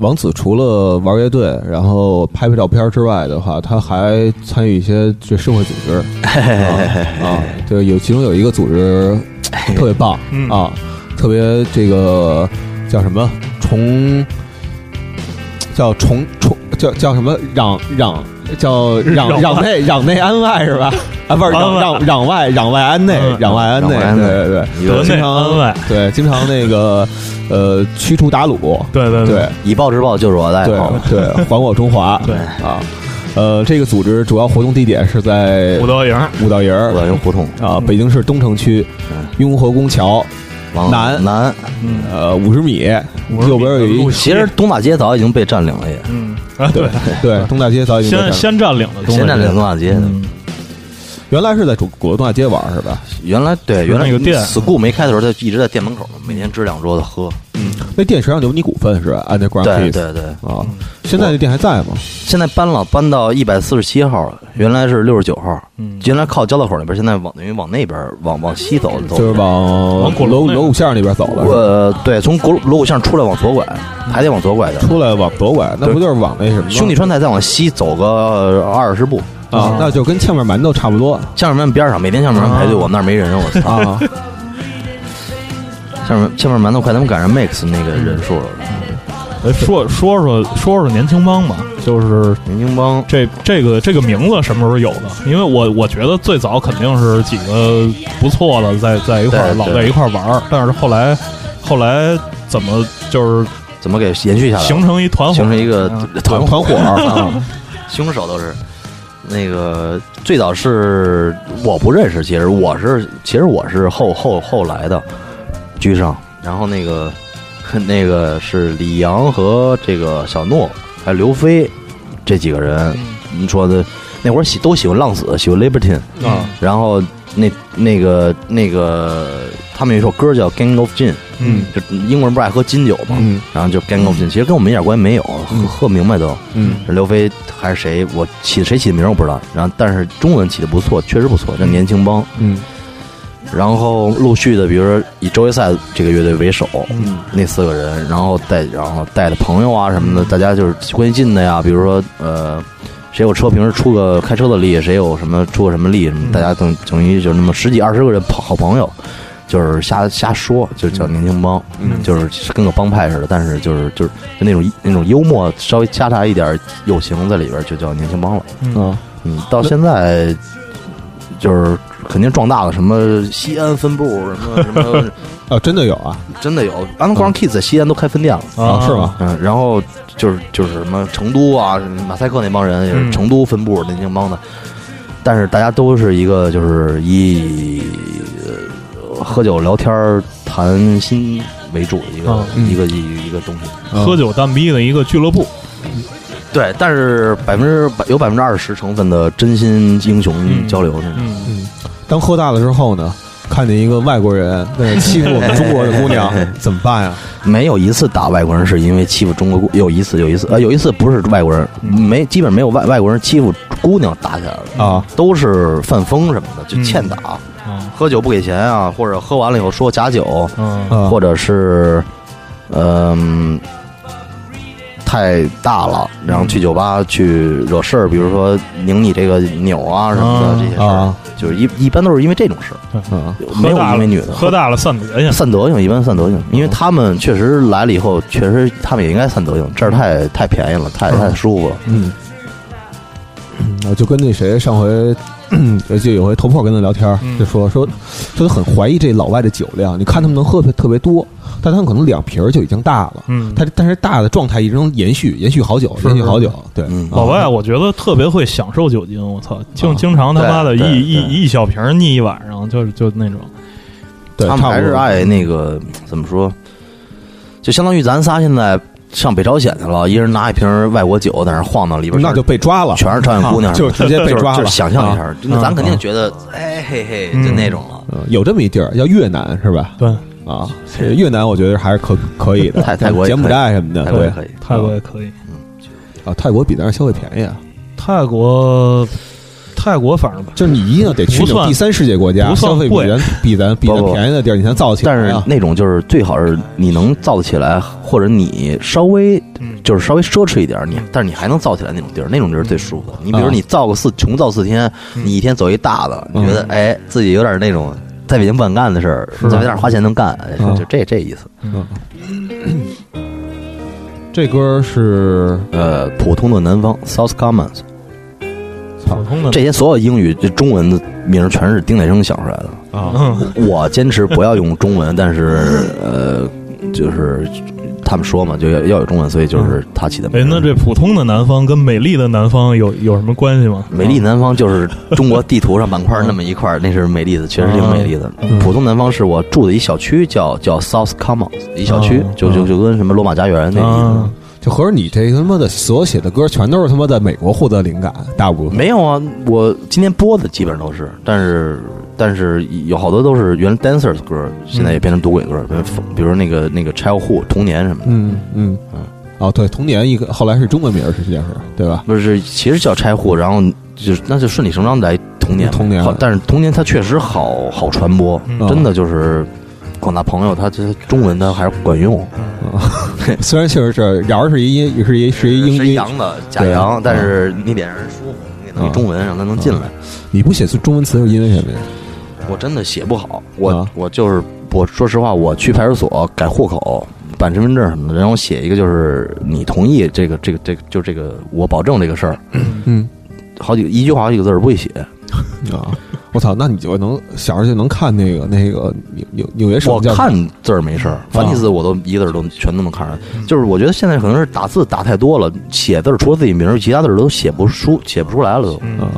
王子除了玩乐队，然后拍拍照片之外的话，他还参与一些这社会组织。啊啊，对，有其中有一个组织 特别棒嗯。啊，特别这个叫什么？重叫重重叫叫什么？攘攘叫 攘攘攘内攘内安外是吧？啊，不是攘攘攘外攘外安内，嗯攘外安内，对对对，经常对，经常那个呃驱除鞑虏，对对对以暴制暴就是我的对好。对，还我中华，对啊，呃，这个组织主要活动地点是在五道营，五道营儿五道营胡同啊，北京市东城区嗯雍和宫桥往南南，嗯呃五十米，右边有一其实东大街早已经被占领了，也嗯啊对，对东大街早已经被先占先占领了东先占大街领东大街的。嗯原来是在主鼓楼东大街玩是吧？原来对原来那个店 school 没开的时候，他一直在店门口呢，每天支两桌子喝。嗯那店实际上有你股份是吧？Underground 对 Kids 对对，啊，现在那店还在吗？现在搬了，搬到一百四十七号了，原来是六十九号。嗯原来靠交道口那边，现在往等于往那边往往西走走。就是往往鼓楼那个锣锣鼓巷那边走了，呃，对，从鼓锣鼓巷出来往左拐，还得往左拐的。出来往左拐，那不就是往那什么吗兄弟川菜再往西走个二十步，啊？那就跟炝面馒头差不多荞面馒头边上，每天荞面馒头排队，啊我们那儿没人，我操！啊。相声相声馒头快咱们赶上 Max 那个人数了。哎说说说说说年轻帮吧，就是年轻帮这这个这个名字什么时候有的？因为我我觉得最早肯定是几个不错的在在一块儿老在一块儿玩儿，但是后来后来怎么就是怎么给延续下来？形成一团伙，形成一个啊团团伙啊，凶手都是那个最早是我不认识，其实我是其实我是后后后来的居上，然后那个 那个是李阳和这个小诺还有刘飞这几个人，你说的那会儿喜都喜欢浪子，喜欢 Libertine，啊然后那那个那个他们有一首歌叫《Gang of Gin》，嗯就英国人不是爱喝金酒嘛，嗯然后就 Gang of Gin，其实跟我们一点关系没有，喝喝明白都。嗯刘飞还是谁？我起谁起的名我不知道。然后但是中文起的不错，确实不错，叫年轻帮。嗯然后陆续的，比如说以周围赛这个乐队为首，嗯那四个人，然后带然后带的朋友啊什么的，大家就是关系近的呀。比如说呃，谁有车，平时出个开车的力，谁有什么出个什么力，什么大家等等于就那么十几二十个人朋好朋友。就是瞎瞎说，就叫年轻帮，嗯就是跟个帮派似的，但是就是就是就那种那种幽默，稍微夹杂一点友情在里边，就叫年轻帮了。嗯嗯，到现在就是肯定壮大了，什么西安分部，什么什么，啊，真的有啊？真的有。Underground Kids 在西安都开分店了。啊是吗？嗯，然后就是就是什么成都啊，马赛克那帮人也是嗯。成都分部年轻帮的，但是大家都是一个就是以、呃喝酒聊天儿谈心为主的一个、啊。嗯。一个一一个东西。啊喝酒蛋逼的一个俱乐部，对，但是百分之百有百分之二十成分的真心英雄交流那种。嗯嗯，当喝大了之后呢，看见一个外国人在那欺负我们中国的姑娘，怎么办呀？没有一次打外国人是因为欺负中国姑，有一次有一次呃有一次不是外国人，没基本没有外外国人欺负姑娘打起来了，啊。都是犯疯什么的，就欠打，啊。喝酒不给钱啊，或者喝完了以后说假酒，或者是嗯、太大了，然后去酒吧去惹事儿，比如说拧你这个钮啊什么的啊这些事儿啊，就是一一般都是因为这种事儿，啊没有因为女的。喝大了散德行，散德性，一般散德性，因为他们确实来了以后，确实他们也应该散德性，这儿太太便宜了，太太舒服了。嗯，啊，就跟那谁上回。就有回头破跟他聊天就说说，他就很怀疑这老外的酒量。你看他们能喝特特别多，但他们可能两瓶儿就已经大了。嗯，他但是大的状态一直能延续，延续好久，延续好久。对，嗯老外我觉得特别会享受酒精，我操，经啊经常他妈的一一一小瓶儿腻一晚上，就是就那种，对，他们还是爱那个怎么说，就相当于咱仨现在上北朝鲜去了，一人拿一瓶外国酒在那晃荡，里边那就被抓了，全是朝鲜姑娘，就直接被抓了就是就是想象一下，那咱肯定啊觉得哎嘿嘿，嗯就那种了。嗯有这么一地儿叫越南是吧？对，啊，越南我觉得还是可可以的，泰泰国柬埔寨什么的，对泰国也可以，泰国也可以，啊，泰国比咱这消费便宜啊，泰国泰国反正就是你一定要得去那种第三世界国家，不算消费比贵。咱比咱比咱便宜的地儿，你才造起来。但是啊。那种就是最好是你能造得起来，或者你稍微嗯。就是稍微奢侈一点，你但是你还能造起来那种地儿，那种地儿最舒服的。你比如啊你造个四穷造四天，你一天走一大的，你觉得哎自己有点那种在北京不敢干的事儿，是。在那儿花钱能干，就这这意思。这歌是呃，普通的南方 South Commons，普通的这些所有英语这中文的名全是丁乃生想出来的。啊，嗯我坚持不要用中文，但是呃，就是他们说嘛，就要要有中文，所以就是他起的名哎，那这普通的南方跟美丽的南方有有什么关系吗？美丽南方就是中国地图上板块那么一块儿，那是美丽的，确实挺美丽的。嗯普通南方是我住的一小区，叫叫 South Commons 一小区哦，就就就跟什么罗马家园那意啊思。，就合着你这他妈的所写的歌全都是他妈在美国获得灵感，大部分没有啊，我今天播的基本上都是，但是但是有好多都是原来 dancers 的歌，现在也变成赌鬼歌，比如比如那个那个 childhood 童年什么的。嗯嗯嗯哦，对，童年一个后来是中文名儿，实际上是对吧？不是，其实叫拆户，然后就是那就顺理成章来童年，童年，但是童年它确实好好传播，嗯真的就是广大朋友，他这中文它还是管用，虽然确实是瑶儿是一也是一是一英音，是阳的假对阳，但嗯是你得让人舒服，你得弄中文让他能进来。你不写中文词是因为什么呀？我真的写不好，我、啊我就是我说实话，我去派出所改户口。办身份证什么的，然后写一个就是你同意这个这个这个就这个我保证这个事儿，嗯好几个一句话好几个字儿不会写，啊，我操，那你就能小时候就能看那个那个纽纽纽约我省叫看字儿没事儿，繁体字我都一个字儿都全都能看出来。就是我觉得现在可能是打字打太多了，写字儿除了自己名儿，其他字儿都写不出写不出来了都。嗯啊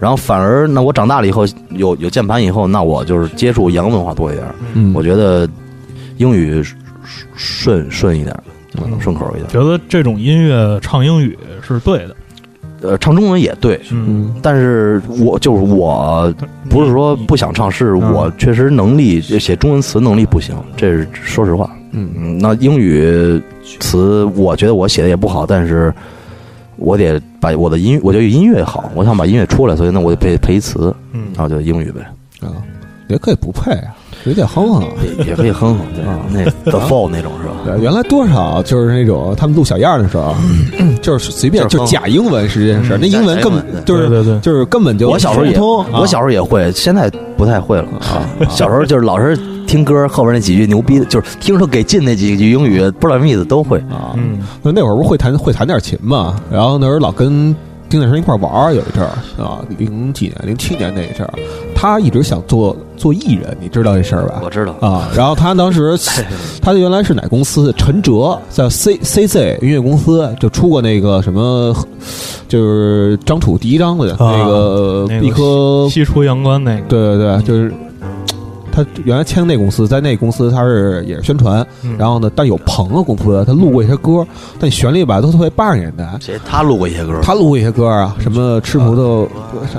然后反而那我长大了以后有有键盘以后，那我就是接触洋文化多一点儿。嗯，我觉得英语顺顺一点顺口一点。觉得这种音乐唱英语是对的。呃，唱中文也对，嗯，嗯。但是我就是我不是说不想唱，是我确实能力写中文词能力不行，这是说实话。嗯。嗯，那英语词我觉得我写的也不好，但是我得把我的音，我觉得音乐好，我想把音乐出来，所以那我得配配一词，嗯。然后就英语呗，啊，也可以不配啊，也得哼哼。也也可以哼哼，对啊，那 the fall 那种是吧？对，原来多少就是那种他们录小样儿的时候，就是随便就是假英文是这件事，那英文根本就是对对对就是根本就我小时候也，通，我小时候也会，现在不太会了。啊，小时候就是老是听歌后边那几句牛逼的，就是听说给劲那几句英语，不知道什么意思都会。啊，嗯那那会儿不是会弹会弹点琴嘛，然后那时候老跟丁乃生一块玩儿，有一阵儿啊，零几年零七年那一阵儿，他一直想做做艺人，你知道这事儿吧？我知道，啊，然后他当时，他原来是哪公司？陈哲在 C C Z 音乐公司就出过那个什么，就是张楚第一张的那个那个一颗，西出阳关那个，对对对，就是他原来签的那公司，在那公司他是也是宣传，嗯然后呢，但有朋友公司他录过一些歌，但旋律吧都特别八十年代。谁他录过一些歌，他录过一些歌啊，什么吃葡萄，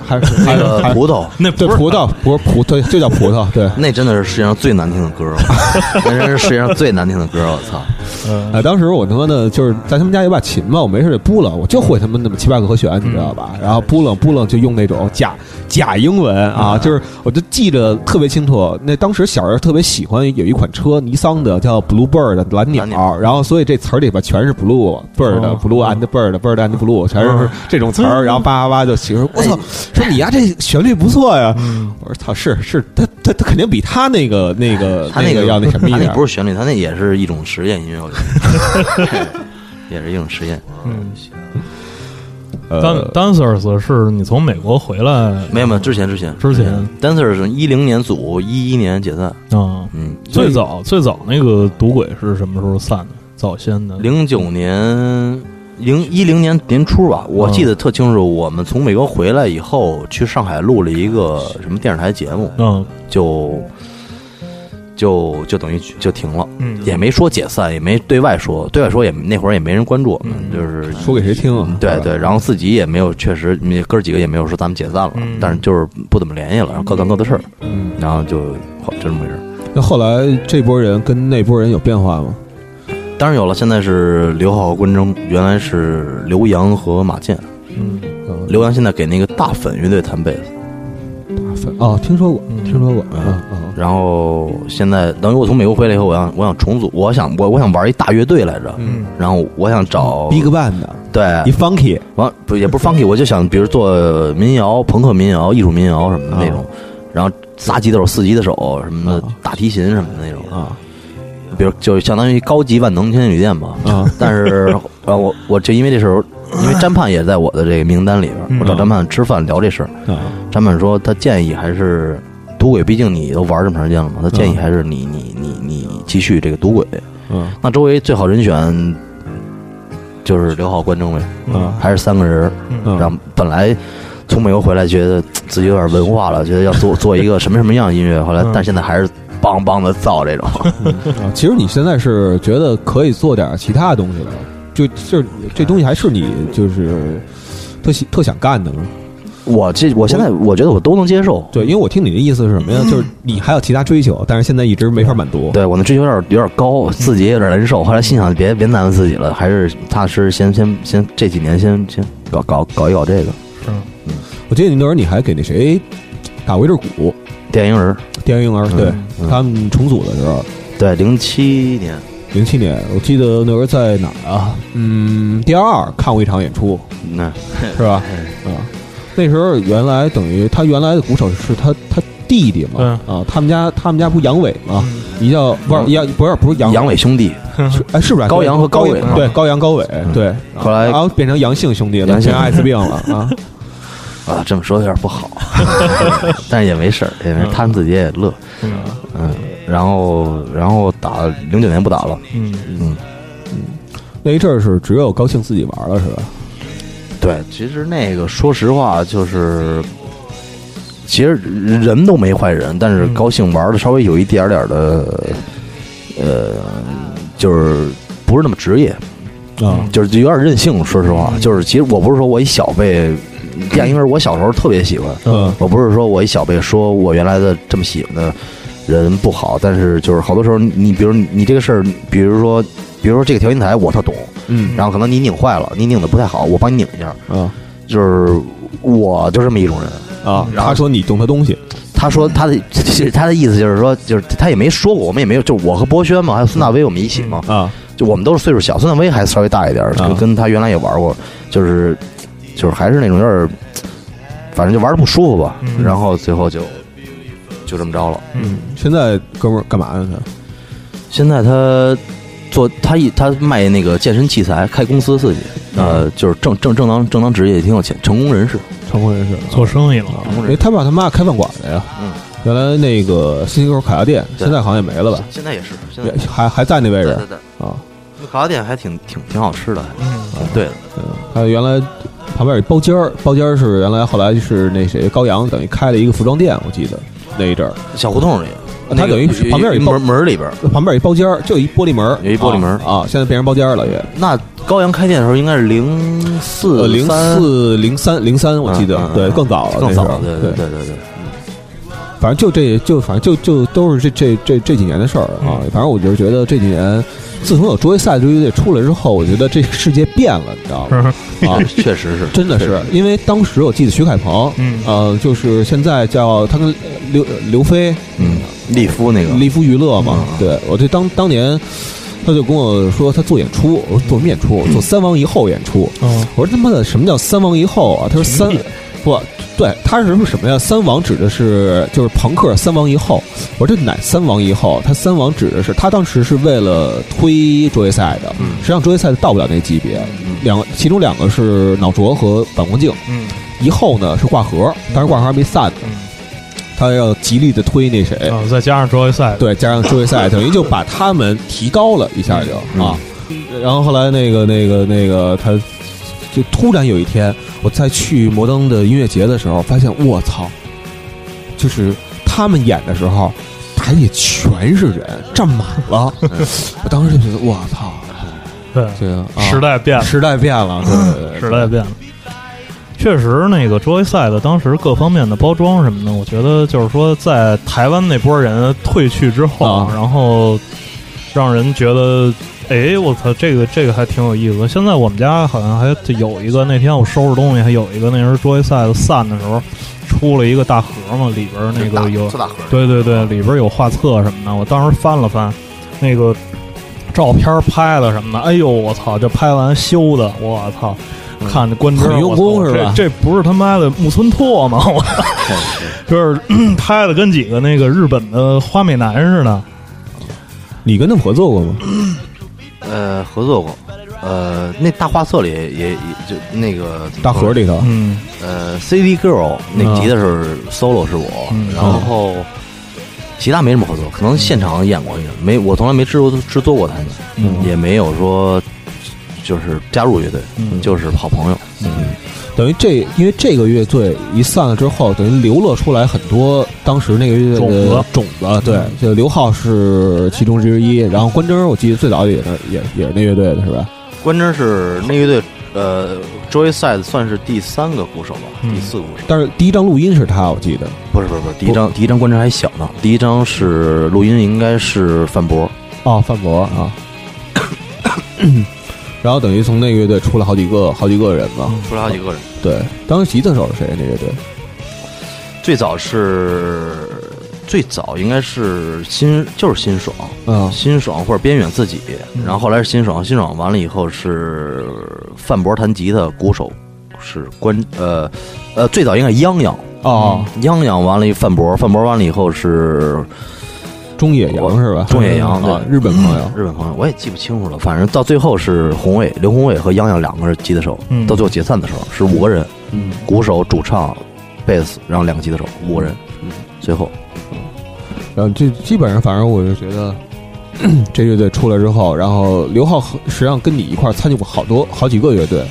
还是那还还个葡萄，那对葡萄，不是葡，对，就叫葡萄，对。那真的是世界上最难听的歌，那真是世界上最难听的歌，我操！呃哎，当时我他妈的就是在他们家有把琴嘛，我没事就拨楞，我就会他妈那么七八个和弦，你知道吧？然后拨楞拨楞就用那种假假英文啊，就是我就记得特别清楚。那当时小时候特别喜欢有一款车，尼桑的叫 Blue Bird 蓝鸟，蓝鸟。然后所以这词儿里边全是 Blue Bird、哦。Blue and Bird Bird and Blue，全是这种词儿，然后叭叭叭就起说，我操，说你呀这旋律不错呀。嗯。我说操，是是，他他他肯定比他那个那个 他那个那要那 什么一他点那不是旋律，他那也是一种实验音乐，我觉得。也是一种实验。嗯呃，Dan Dancers 是你从美国回来没有没有，之前之前之前，Dancer 是一零年组，一一年解散。啊，嗯，最早最早那个赌鬼是什么时候散的？早先的零九年。零一零年年初吧，我记得特清楚。我们从美国回来以后，去上海录了一个什么电视台节目，嗯就就就等于就停了，嗯也没说解散，也没对外说，对外说也那会儿也没人关注我们，嗯就是说给谁听啊？对对，然后自己也没有，确实你哥几个也没有说咱们解散了，嗯但是就是不怎么联系了，然后各干各的事儿，嗯，然后就就这么回事。那后来这波人跟那波人有变化吗？当然有了，现在是刘浩、关征，原来是刘洋和马健。嗯嗯，刘洋现在给那个大粉乐队弹贝斯，大粉哦，听说过，嗯听说过，嗯嗯嗯然后现在等于我从美国回来以后，我想我想重组，我想我我想玩一大乐队来着，嗯。然后我想找，Big Band 的？对。一 Funky，完不也不是 funky，我就想比如做民谣、朋克民谣、艺术民谣什么的那种，然后仨吉他手、四吉他手什么的啊，大提琴什么的那种，啊。比如就相当于高级万能青年旅店吧。啊。但是 呃，我我就因为这时候因为詹盼也在我的这个名单里边我找詹盼吃饭聊这事儿，啊，詹盼说他建议还是赌鬼，毕竟你都玩这么长时间了嘛，他建议还是你你你你继续这个赌鬼。嗯那周围最好人选就是刘浩、关正伟，嗯还是三个人。嗯让本来从美国回来，觉得 自己有点文化了，觉得要做做一个什么什么样的音乐，后来嗯但现在还是梆梆的造这种。啊，其实你现在是觉得可以做点其他东西了，就就是这东西还是你就是特喜特想干的吗？我这我现在我觉得我都能接受。对，因为我听你的意思是什么呀？就是你还有其他追求，但是现在一直没法满足。对我的追求有点有点高，自己也有点难受。后来心想，别别难为自己了，还是踏踏实实先先先这几年先先搞搞搞一搞这个嗯我记得你那会儿你还给那谁打过一阵鼓，电影人。电影婴儿，对嗯他们重组的时候，对，零七年，零七年，我记得那会儿在哪儿啊？嗯，第二二看过一场演出，那是吧？啊，那时候原来等于他原来的鼓手是他他弟弟嘛，啊，他们家他们家不杨伟嘛，一叫不是杨不是不是杨杨伟兄弟，是哎是不是高阳和高高伟对高阳高伟对，后来然后变成杨姓兄弟了，阳性变艾滋病了 啊，啊，这么说有点不好，但是也没事儿，因为他们自己也乐，嗯嗯，然后然后打零九年不打了，嗯嗯嗯，那一阵儿是只有高兴自己玩了是吧？对，其实那个说实话就是，其实人都没坏人，但是嗯。高兴玩的稍微有一点点的，呃，就是不是那么职业，啊，就是就有点任性。说实话，就是其实我不是说我一小辈电影，我小时候特别喜欢，嗯。我不是说我一小辈说我原来的这么喜欢的人不好，但是就是好多时候你你比如你你这个事儿，比如说比如说这个调音台我特懂，嗯。然后可能你拧坏了，你拧的不太好，我帮你拧一下，啊就是我就这么一种人。啊，他说你动他东西，他说他的其实他的意思就是说，就是他也没说过，我们也没有，就我和博轩嘛，还有孙大威，我们一起嘛，啊。就我们都是岁数小，孙大威还稍微大一点儿，啊。跟跟他原来也玩过，就是就是还是那种有点，反正就玩的不舒服吧，嗯。然后最后就就这么着了。嗯。现在哥们儿干嘛呢？他？现在他做他一他卖那个健身器材，开公司自己，呃，就是正正正当正当职业，也挺有钱，成功人士。成功人士做生意了，因为他爸他妈开饭馆的呀，嗯，原来那个新街口烤鸭店，现在好像也没了吧？现在也是，现在还还在那位置啊，那烤鸭店还挺挺挺好吃的，还嗯对的。嗯，还有原来旁边有一包间儿，包间儿是原来后来是那谁高阳等于开了一个服装店，我记得那一阵儿，小胡同里，他等于是旁边有一包门门里边，旁边有一包间儿，就一玻璃门，有一玻璃门啊，啊现在变成包间儿了也。那高阳开店的时候应该是零四呃，零三四零三零三，我记得对，嗯更早了，更早了，对对对对对。反正就这就反正就就都是这这这这几年的事儿啊。反正我就是觉得这几年，自从有卓越赛这乐队出来之后，我觉得这个世界变了，你知道吗？啊，确实是，真的是，因为当时我记得徐凯鹏，嗯呃，就是现在叫他跟刘刘飞嗯，利夫那个利夫娱乐嘛，嗯对我这当当年。他就跟我说他做演出，我说做什么演出？我做三王一后演出。嗯我说他妈的什么叫三王一后啊？他说三不对，他是什么呀？三王指的是就是朋克三王一后。我说这哪三王一后？他三王指的是他当时是为了推卓越赛的，嗯实际上卓越赛到不了那级别。两个其中两个是脑浊和反光镜，嗯一后呢是挂盒，当时挂盒还没散呢，嗯他要极力的推那谁，啊，再加上卓越赛，对，加上卓越赛，等于就把他们提高了一下就、嗯。啊。然后后来那个那个那个他，就突然有一天，我在去摩登的音乐节的时候，发现我操，就是他们演的时候，台里全是人，站满了。我 当时就觉得我操，对，这个、啊、时代变了，时代变了，对对对，时代变了。确实，那个桌游赛的当时各方面的包装什么的，我觉得就是说，在台湾那波人退去之后，啊然后让人觉得，哎，我操，这个这个还挺有意思的。现在我们家好像还有一个，那天我收拾东西，还有一个那时候卓越赛的散的时候，出了一个大盒嘛，里边那个有对对对，里边有画册什么的。我当时翻了翻，那个照片拍的什么的，哎呦我操！这拍完修的，我操！看着关之很用功是吧？这这不是他妈的木村拓吗？我就是 拍的跟几个那个日本的花美男似的。你跟他们合作过吗？呃，合作过，呃，那大画册里也也也就那个大盒里头，嗯。呃，CD Girl 那个吉他是 solo 是我，嗯。然后其他没什么合作，可能现场演过一个，没我从来没制作制作过他们，嗯。也没有说就是加入乐队，嗯。就是好朋友。嗯。等于这因为这个乐队一散了之后，等于流落出来很多当时那个乐队的种子，对，就刘浩是其中之一，然后关征我记得最早也是也也是那乐队的是吧？关真是那乐队，呃，Joy Side 算是第三个鼓手吧，嗯。第四个鼓手。但是第一张录音是他，我记得。不是不是不是，第一张第一张关真还小呢，第一张是录音应该是范博，哦，范博啊。然后等于从那个乐队出了好几个好几个人嘛，出了好几个人。对，当时吉他手是谁？那乐队？最早是最早应该是辛就是辛爽，嗯辛爽或者边远自己，然后后来是辛爽，辛爽完了以后是范博弹吉他，鼓手是关呃呃最早应该是泱泱，哦，泱泱完了一范博，范博完了以后是中野洋是吧？中野洋 啊，对日本朋友。日本朋友，我也记不清楚了，反正到最后是红卫刘红卫和泱泱两个人吉他手，嗯。到最后解散的时候是五个人，嗯，鼓手、主唱、贝斯，然后两个吉他手，五个人，最后。然后这基本上，反正我就觉得 这乐队出来之后，然后刘浩和实际上跟你一块儿参加过好多好几个乐队，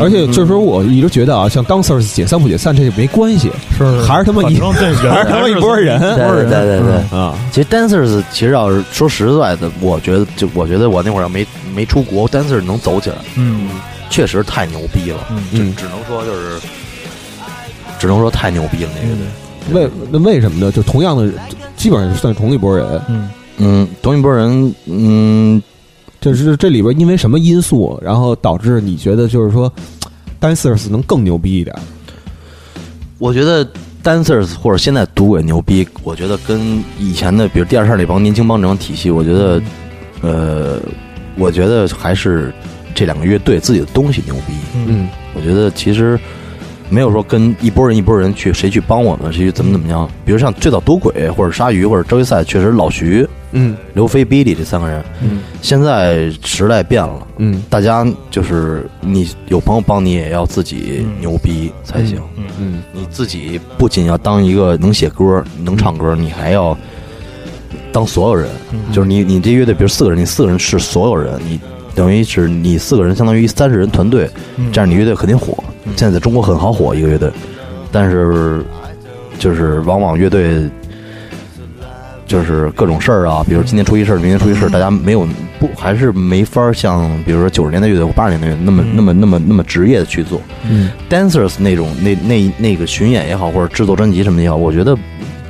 而且就是说我一直觉得啊，像 Dancers 解散不解散这没关系，是还是他妈一还是他妈一拨人对对对对对。啊，其实 dancers 其实要是说实在的，我觉得就我觉得我那会儿要没没出国，dancers 能走起来，嗯。确实太牛逼了，嗯。嗯。只能说就是，只能说太牛逼了那个队。为那为什么呢？就同样的，基本上算是同一拨人，嗯。嗯，同一拨人，嗯，就是这里边因为什么因素，然后导致你觉得就是说 Dancers 能更牛逼一点？我觉得 dancers 或者现在赌鬼牛逼，我觉得跟以前的，比如第二扇那帮年轻帮这种体系，我觉得，呃，我觉得还是这两个乐队自己的东西牛逼。嗯我觉得其实没有说跟一波人一波人去谁去帮我们，谁去怎么怎么样。比如像最早赌鬼或者鲨鱼或者周一赛，确实老徐、嗯刘飞、比利这三个人。嗯现在时代变了，嗯大家就是你有朋友帮你，也要自己嗯牛逼才行。嗯嗯你自己不仅要当一个能写歌、能唱歌，你还要当所有人。嗯就是你，你这乐队，比如四个人，你四个人是所有人，你等于是你四个人相当于三十人团队，嗯这样你乐队肯定火。现在在中国很好火一个乐队，但是就是往往乐队就是各种事儿啊，比如今天出一事儿，明天出一事儿，大家没有不还是没法像比如说九十年代乐队或八十年代乐队那么嗯那么那么那么职业的去做。嗯 dancers 那种那那那个巡演也好，或者制作专辑什么也好，我觉得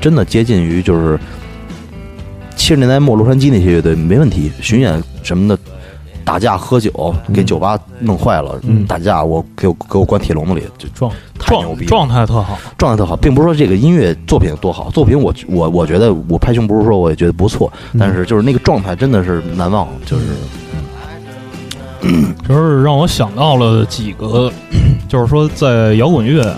真的接近于就是七十年代末洛杉矶那些乐队没问题，巡演什么的。打架喝酒，给酒吧弄坏了，嗯。打架我给我给我关铁笼子里，就状太牛逼，状状态特好，状态特好，并不是说这个音乐作品有多好，作品我我我觉得我拍胸脯说我也觉得不错，但是就是那个状态真的是难忘，就是就是让我想到了几个，就是说在摇滚乐，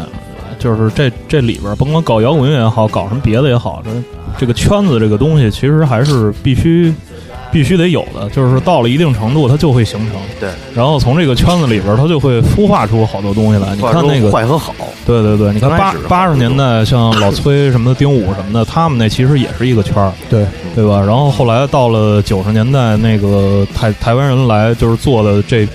就是这这里边，甭管搞摇滚乐也好，搞什么别的也好，这这个圈子这个东西，其实还是必须必须得有的，就是到了一定程度，它就会形成。对，然后从这个圈子里边，它就会孵化出好多东西来。你看那个，坏和好，对对对，你看八八十年代，像老崔什么的、丁武什么的，他们那其实也是一个圈儿。对对吧？然后后来到了九十年代，那个台台湾人来就是做的这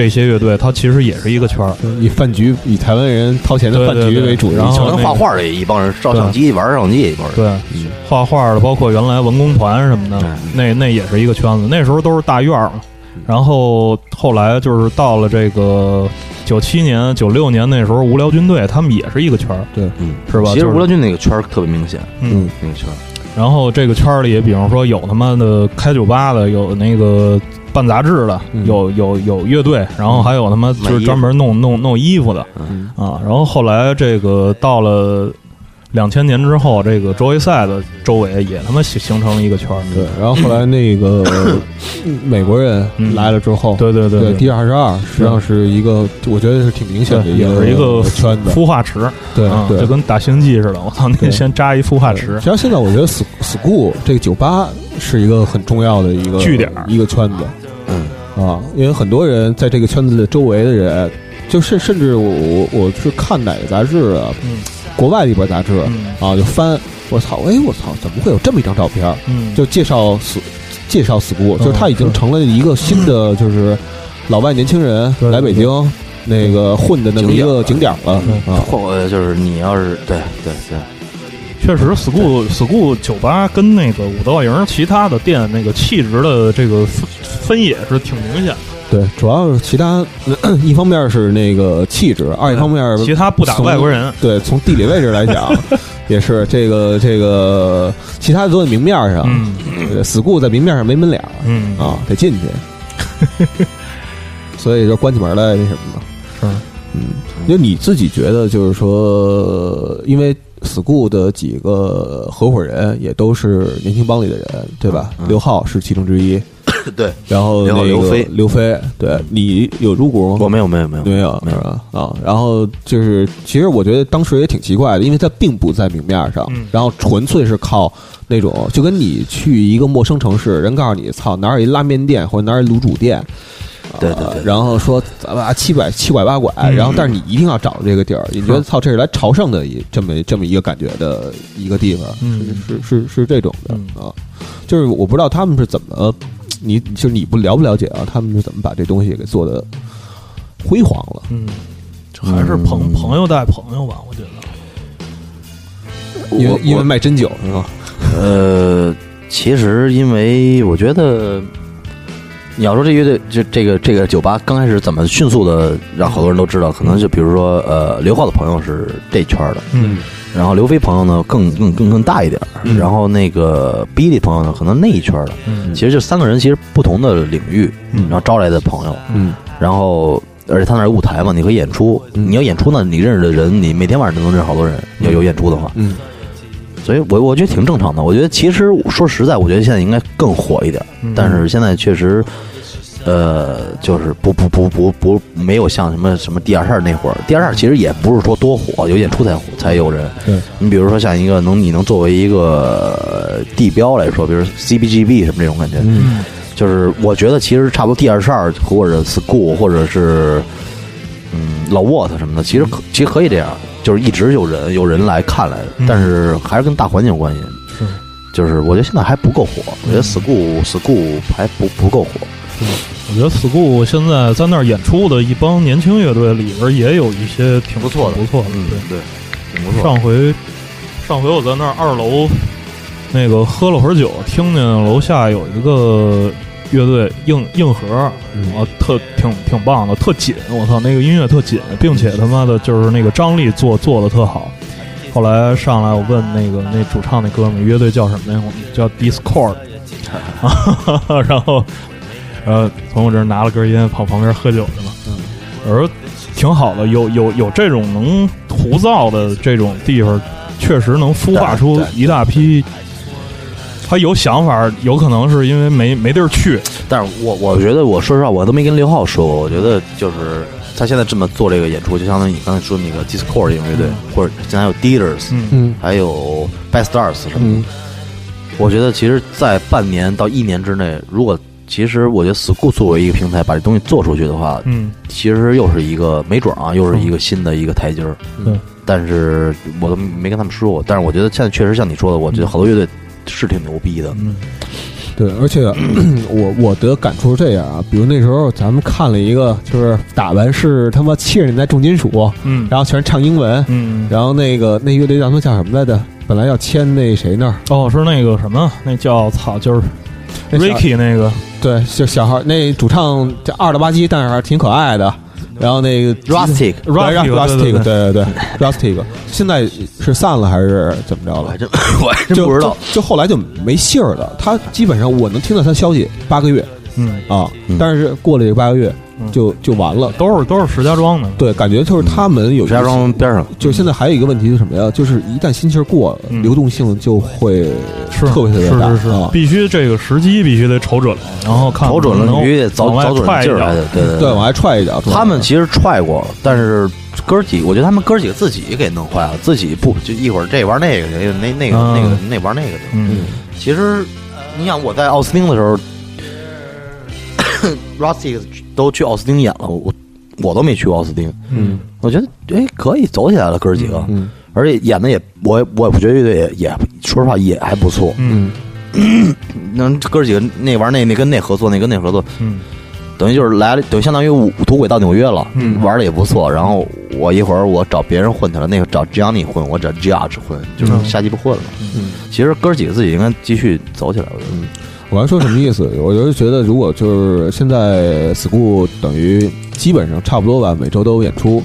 这些乐队，它其实也是一个圈儿。以饭局以台湾人掏钱的饭对对对。局为主，然后就跟画画的一帮人，照相机玩照相机一帮人，对，画画的，包括原来文工团什么的，嗯。那那也是一个圈子。那时候都是大院儿。然后后来就是到了这个九七年、九六年那时候，无聊军队他们也是一个圈儿，嗯，是吧？其实无聊军那个圈儿特别明显，嗯，那个圈儿，然后这个圈儿里，比方说有他妈的开酒吧的，有那个办杂志的，嗯。有有有乐队，然后还有他妈就是专门弄弄弄衣服的。嗯。啊。然后后来这个到了两千年之后，这个周围赛的周围也他妈形形成了一个圈儿。对，然后后来那个 美国人嗯来了之后，对对对对 D 二十二实际上是一个，我觉得是挺明显的也是一个圈子，孵化池，对就。跟打星际似的。我操，那对先扎一孵化池实际，上现在我觉得 school school 这个酒吧是一个很重要的一个据点一个圈子。嗯，啊，因为很多人在这个圈子的周围的人，就是甚至我我我是看哪个杂志啊，嗯国外的一本杂志嗯。啊，就翻，我操，哎，我操，怎么会有这么一张照片？嗯，就介绍死介绍死姑，就是他已经成了一个新的就是老外年轻人来北京那个混的那么一个景点了对啊。或呃就是你要是对对对，确实，school school 酒吧跟那个五道营其他的店那个气质的这个分分野是挺明显的。对，主要是其他 一方面是那个气质，二一方面其他不打外国人，对，从地理位置来讲，也是这个这个其他的都在明面上，嗯。呃 school 在明面上没门脸儿嗯。啊，得进去，所以就关起门来那什么嘛。嗯。嗯，就你自己觉得，就是说，因为 school 的几个合伙人也都是年轻帮里的人，对吧？嗯。刘浩是其中之一，对，然后那个刘飞刘飞，对你有入股吗？我没有没有没有没有，没有是吧？啊，然后就是，其实我觉得当时也挺奇怪的，因为它并不在明面上，嗯然后纯粹是靠那种，就跟你去一个陌生城市，人告诉你，操，哪儿有一拉面店或者哪儿有卤煮店。啊对对对然后说咱们啊七拐七拐八拐，嗯然后但是你一定要找这个地儿，你觉得操这是来朝圣的一这么这么一个感觉的一个地方，嗯是是是是这种的嗯啊，就是我不知道他们是怎么，你就是你不了不了解啊，他们是怎么把这东西给做的辉煌了。嗯，这还是朋嗯朋友带朋友吧，我觉得。因为因为卖真酒是吧？呃，其实因为我觉得，你要说这乐队，就这个这个酒吧刚开始怎么迅速的让好多人都知道，可能就比如说呃，刘浩的朋友是这圈的，嗯然后刘飞朋友呢更更更更大一点然后那个 Billy 朋友呢可能那一圈儿的，嗯。其实就三个人其实不同的领域，嗯。然后招来的朋友，嗯。然后而且他那儿有舞台嘛，你可以演出，嗯。你要演出呢，你认识的人，你每天晚上都能认识好多人，你要有演出的话，嗯。所以我我觉得挺正常的。我觉得其实说实在，我觉得现在应该更火一点，嗯。但是现在确实，呃，就是不不不不不没有像什么什么第二二那会儿，第二二其实也不是说多火，有演出才火才有人。对，你比如说像一个能你能作为一个呃地标来说，比如 CBGB 什么这种感觉，嗯就是我觉得其实差不多第二十二或者 school 或者是嗯老沃特什么的，其实可其实可以这样，就是一直有人有人来看来但是还是跟大环境有关系。是，就是我觉得现在还不够火，我觉得 school school 还不不够火。我觉得 school 现在在那儿演出的一帮年轻乐队里边也有一些挺不错的挺不错的。嗯，对，对，挺不错。上回上回我在那儿二楼那个喝了会儿酒，听见楼下有一个乐队硬硬核，嗯啊，特挺挺棒的，特紧，我操，那个音乐特紧，并且他妈的就是那个张力做做的特好。后来上来我问那个那主唱那哥们儿乐队叫什么呀？我们叫 Discord，啊，然后呃从我这儿拿了根烟跑旁边喝酒去了。嗯，我说挺好的，有有有这种能胡造的这种地方，确实能孵化出一大批。他有想法，有可能是因为没没地儿去。但是我我觉得，我说实话，我都没跟刘浩说过。我觉得就是他现在这么做这个演出，就相当于你刚才说的那个 Discord 音乐队，或者现在还有 Dealers，、嗯嗯还有 Best Stars 什么的。嗯我觉得其实，在半年到一年之内，如果其实我觉得 School 作为一个平台把这东西做出去的话，嗯其实又是一个没准儿啊，又是一个新的一个台阶儿。对但是我都没跟他们说过。但是我觉得现在确实像你说的，我觉得好多乐队是挺牛逼的。嗯对，而且 我我的感触是这样啊，比如那时候咱们看了一个，就是打完是他妈七十年代重金属，嗯，然后全是唱英文，嗯，然后那个那乐队他妈叫什么来着？本来要签那谁那儿哦，是那个什么，那叫操，就是 Ricky 那个，对，就小孩那主唱叫二了吧唧，但是还挺可爱的。然后那个 Rustic，对 Rustic，Rustic，对对对对，Rustic，现在是散了还是怎么着了我还？真我还真就不知道。就就后来就没信儿了。他基本上我能听到他消息八个月嗯，啊嗯，但是过了这八个月嗯就就完了。都是都是石家庄的。对，感觉就是他们有石家庄边上，就现在还有一个问题是什么呀？就是一旦心气儿过流动性就会是特别特别大是是是啊，必须这个时机必须得瞅准了，然后看瞅准了，能你必须得早往外找准踹一脚劲儿来的。对对对，往外踹一脚。他们其实踹过，但是哥儿几，我觉得他们哥儿几个自己给弄坏了，自己不就一会儿这玩那个，那个那那个嗯那个那玩那个的。嗯其实，你想我在奥斯汀的时候，Rustic 都去奥斯汀演了，我我都没去过奥斯汀。嗯我觉得哎可以走起来了，哥儿几个，嗯而且演的也我也我觉得乐队也也说实话也还不错。嗯那哥儿几个那玩意儿那那跟那合作，那跟那合作，嗯等于就是来了，等于相当于我土鬼到纽约了，嗯玩的也不错。然后我一会儿我找别人混去了，那个找 Johnny 混，我找 Judge 混，就是嗯瞎鸡巴混了。嗯。其实哥儿几个自己应该继续走起来，我觉得。我刚说什么意思？我就是觉得，如果就是现在 school 等于基本上差不多吧，每周都有演出，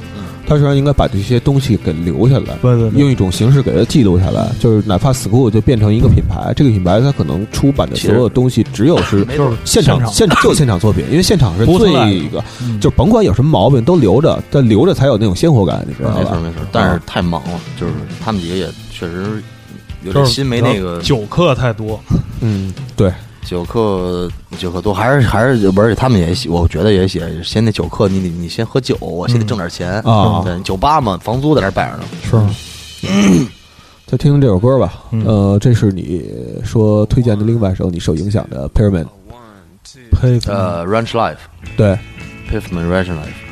他实际上应该把这些东西给留下来，对对对用一种形式给它记录下来。就是哪怕 school 就变成一个品牌，这个品牌它可能出版的所有东西只有是现场现现就现场作品，因为现场是最一个，嗯就甭管有什么毛病都留着，但留着才有那种鲜活感，你知道吧？没错没错，但是太忙了，就是他们几个也确实有就是点心没那个酒客太多，嗯，对，酒客酒客多，还是还是而且他们也喜，我觉得也喜嫌那酒客，你得你先喝酒，我先得挣点钱啊对，酒吧嘛，房租在那摆着呢。是吗？再听听这首歌吧。嗯呃，这是你说推荐的另外一首你受影响的呸！呃，Ranch Life，对，Pavement Ranch Life。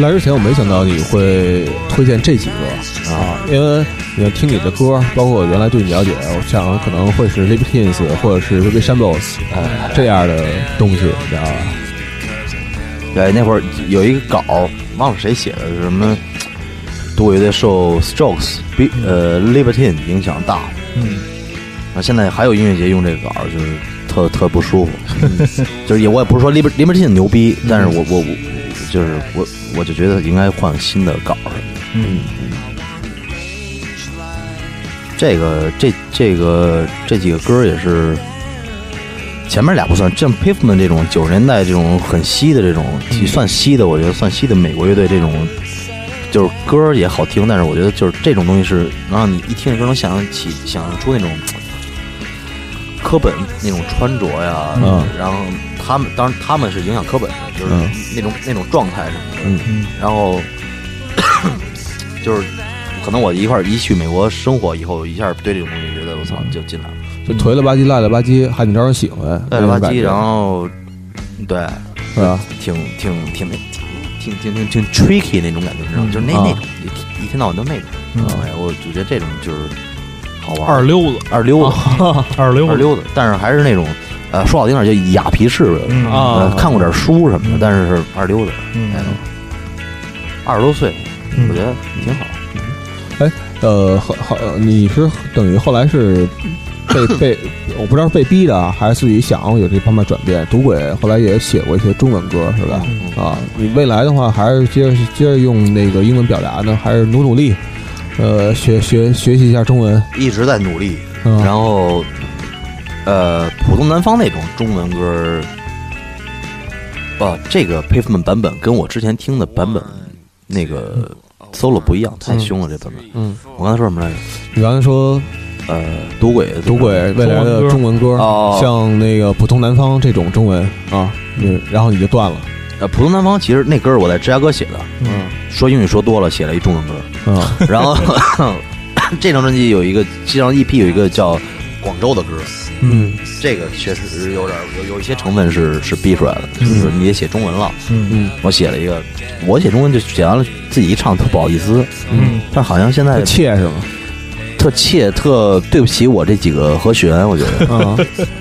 来之前我没想到你会推荐这几个啊，因为你看听你的歌，包括我原来对你了解，我想可能会是 Libertines 或者是 Baby Shambles 这样的东西，你知道吧？对，那会儿有一个稿，忘了谁写的，是什么？独乐队受 Strokes、B 呃 Libertine 影响大，嗯，那，现在还有音乐节用这个稿，就是特特不舒服。就是也我也不是说 Liber Libertine 牛逼，但是我我我就是我我就觉得应该换个新的稿儿。嗯，这个这这个这几个歌儿也是前面俩不算，像 Pavement 这种九十年代这种很稀的这种，算稀的，我觉得算稀的美国乐队这种，就是歌儿也好听，但是我觉得就是这种东西是能让你一听这歌能想象起想象出那种 科本那种穿着呀，嗯然后他们当然他们是影响科本的，就是嗯。那种那种状态什么的，嗯。嗯。然后 就是可能我一块儿一去美国生活以后，一下对这种东西觉得我操就进来了，就颓了吧唧、赖了吧唧，还得招人喜欢，赖了吧唧，然后对，是吧？挺挺挺挺挺挺挺 tricky 那种感觉，你知道吗？就是那啊那种一天一天到晚都那种，嗯。哎，我就觉得这种就是好玩二溜子，二溜子。二溜子，二溜子，但是还是那种呃说好听点叫雅皮式的，嗯啊呃看过点书什么的，但是是二溜子，二十多岁，嗯我觉得挺好。呃，后后，呃你是等于后来是被 被我不知道是被逼的啊，还是自己想有这方面转变。赌鬼后来也写过一些中文歌，是吧？啊，你未来的话还是接着接着用那个英文表达呢，还是努努力，呃，学学学习一下中文。一直在努力。嗯然后，呃，普通南方那种中文歌儿，哦，这个 Pavement 版本跟我之前听的版本那个 solo 不一样，太凶了这版本。嗯，我刚才说什么来着？你刚才说呃，赌鬼赌鬼未来的中文歌，哦。像那个普通南方这种中文。啊，嗯，然后你就断了。呃，普通南方其实那歌儿我在芝加哥写的，嗯。说英语说多了，写了一中文歌儿。嗯。然后 这张专辑有一个，这张 EP 有一个叫广州的歌儿，嗯。这个确实有点有有一些成分是是逼出来的，就是你也写中文了。嗯。嗯。我写了一个，我写中文就写完了，自己一唱特不好意思，嗯。但好像现在特切是吗？特切特对不起我这几个和弦，我觉得。嗯，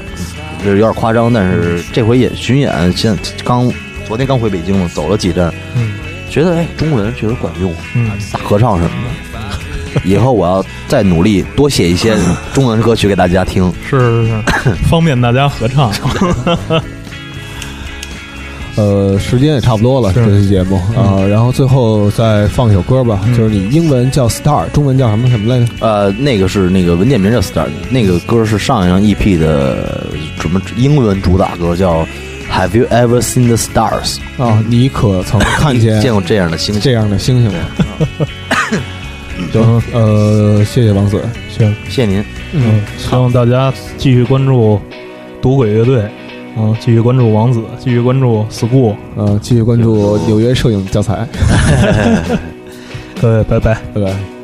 就是有点夸张，但是这回演巡演，现在刚昨天刚回北京嘛，走了几站，嗯。觉得哎中文确实管用，嗯。大合唱什么的。以后我要再努力多写一些中文歌曲给大家听。是是是，方便大家合唱。呃，时间也差不多了，这期节目啊，然后最后再放一首歌吧，就是你英文叫 Star，中文叫什么什么来着？呃，那个是那个文件名叫 Star，那个歌是上一张 EP 的什么英文主打歌，叫 Have You Ever Seen the Stars？啊，你可曾看见 见过这样的星星？这样的星星吗？行，呃，谢谢王子，行，谢谢您。嗯，希望大家继续关注赌鬼乐队，啊，继续关注王子，继续关注 school，呃，继续关注纽约摄影教材，各位拜拜。拜拜。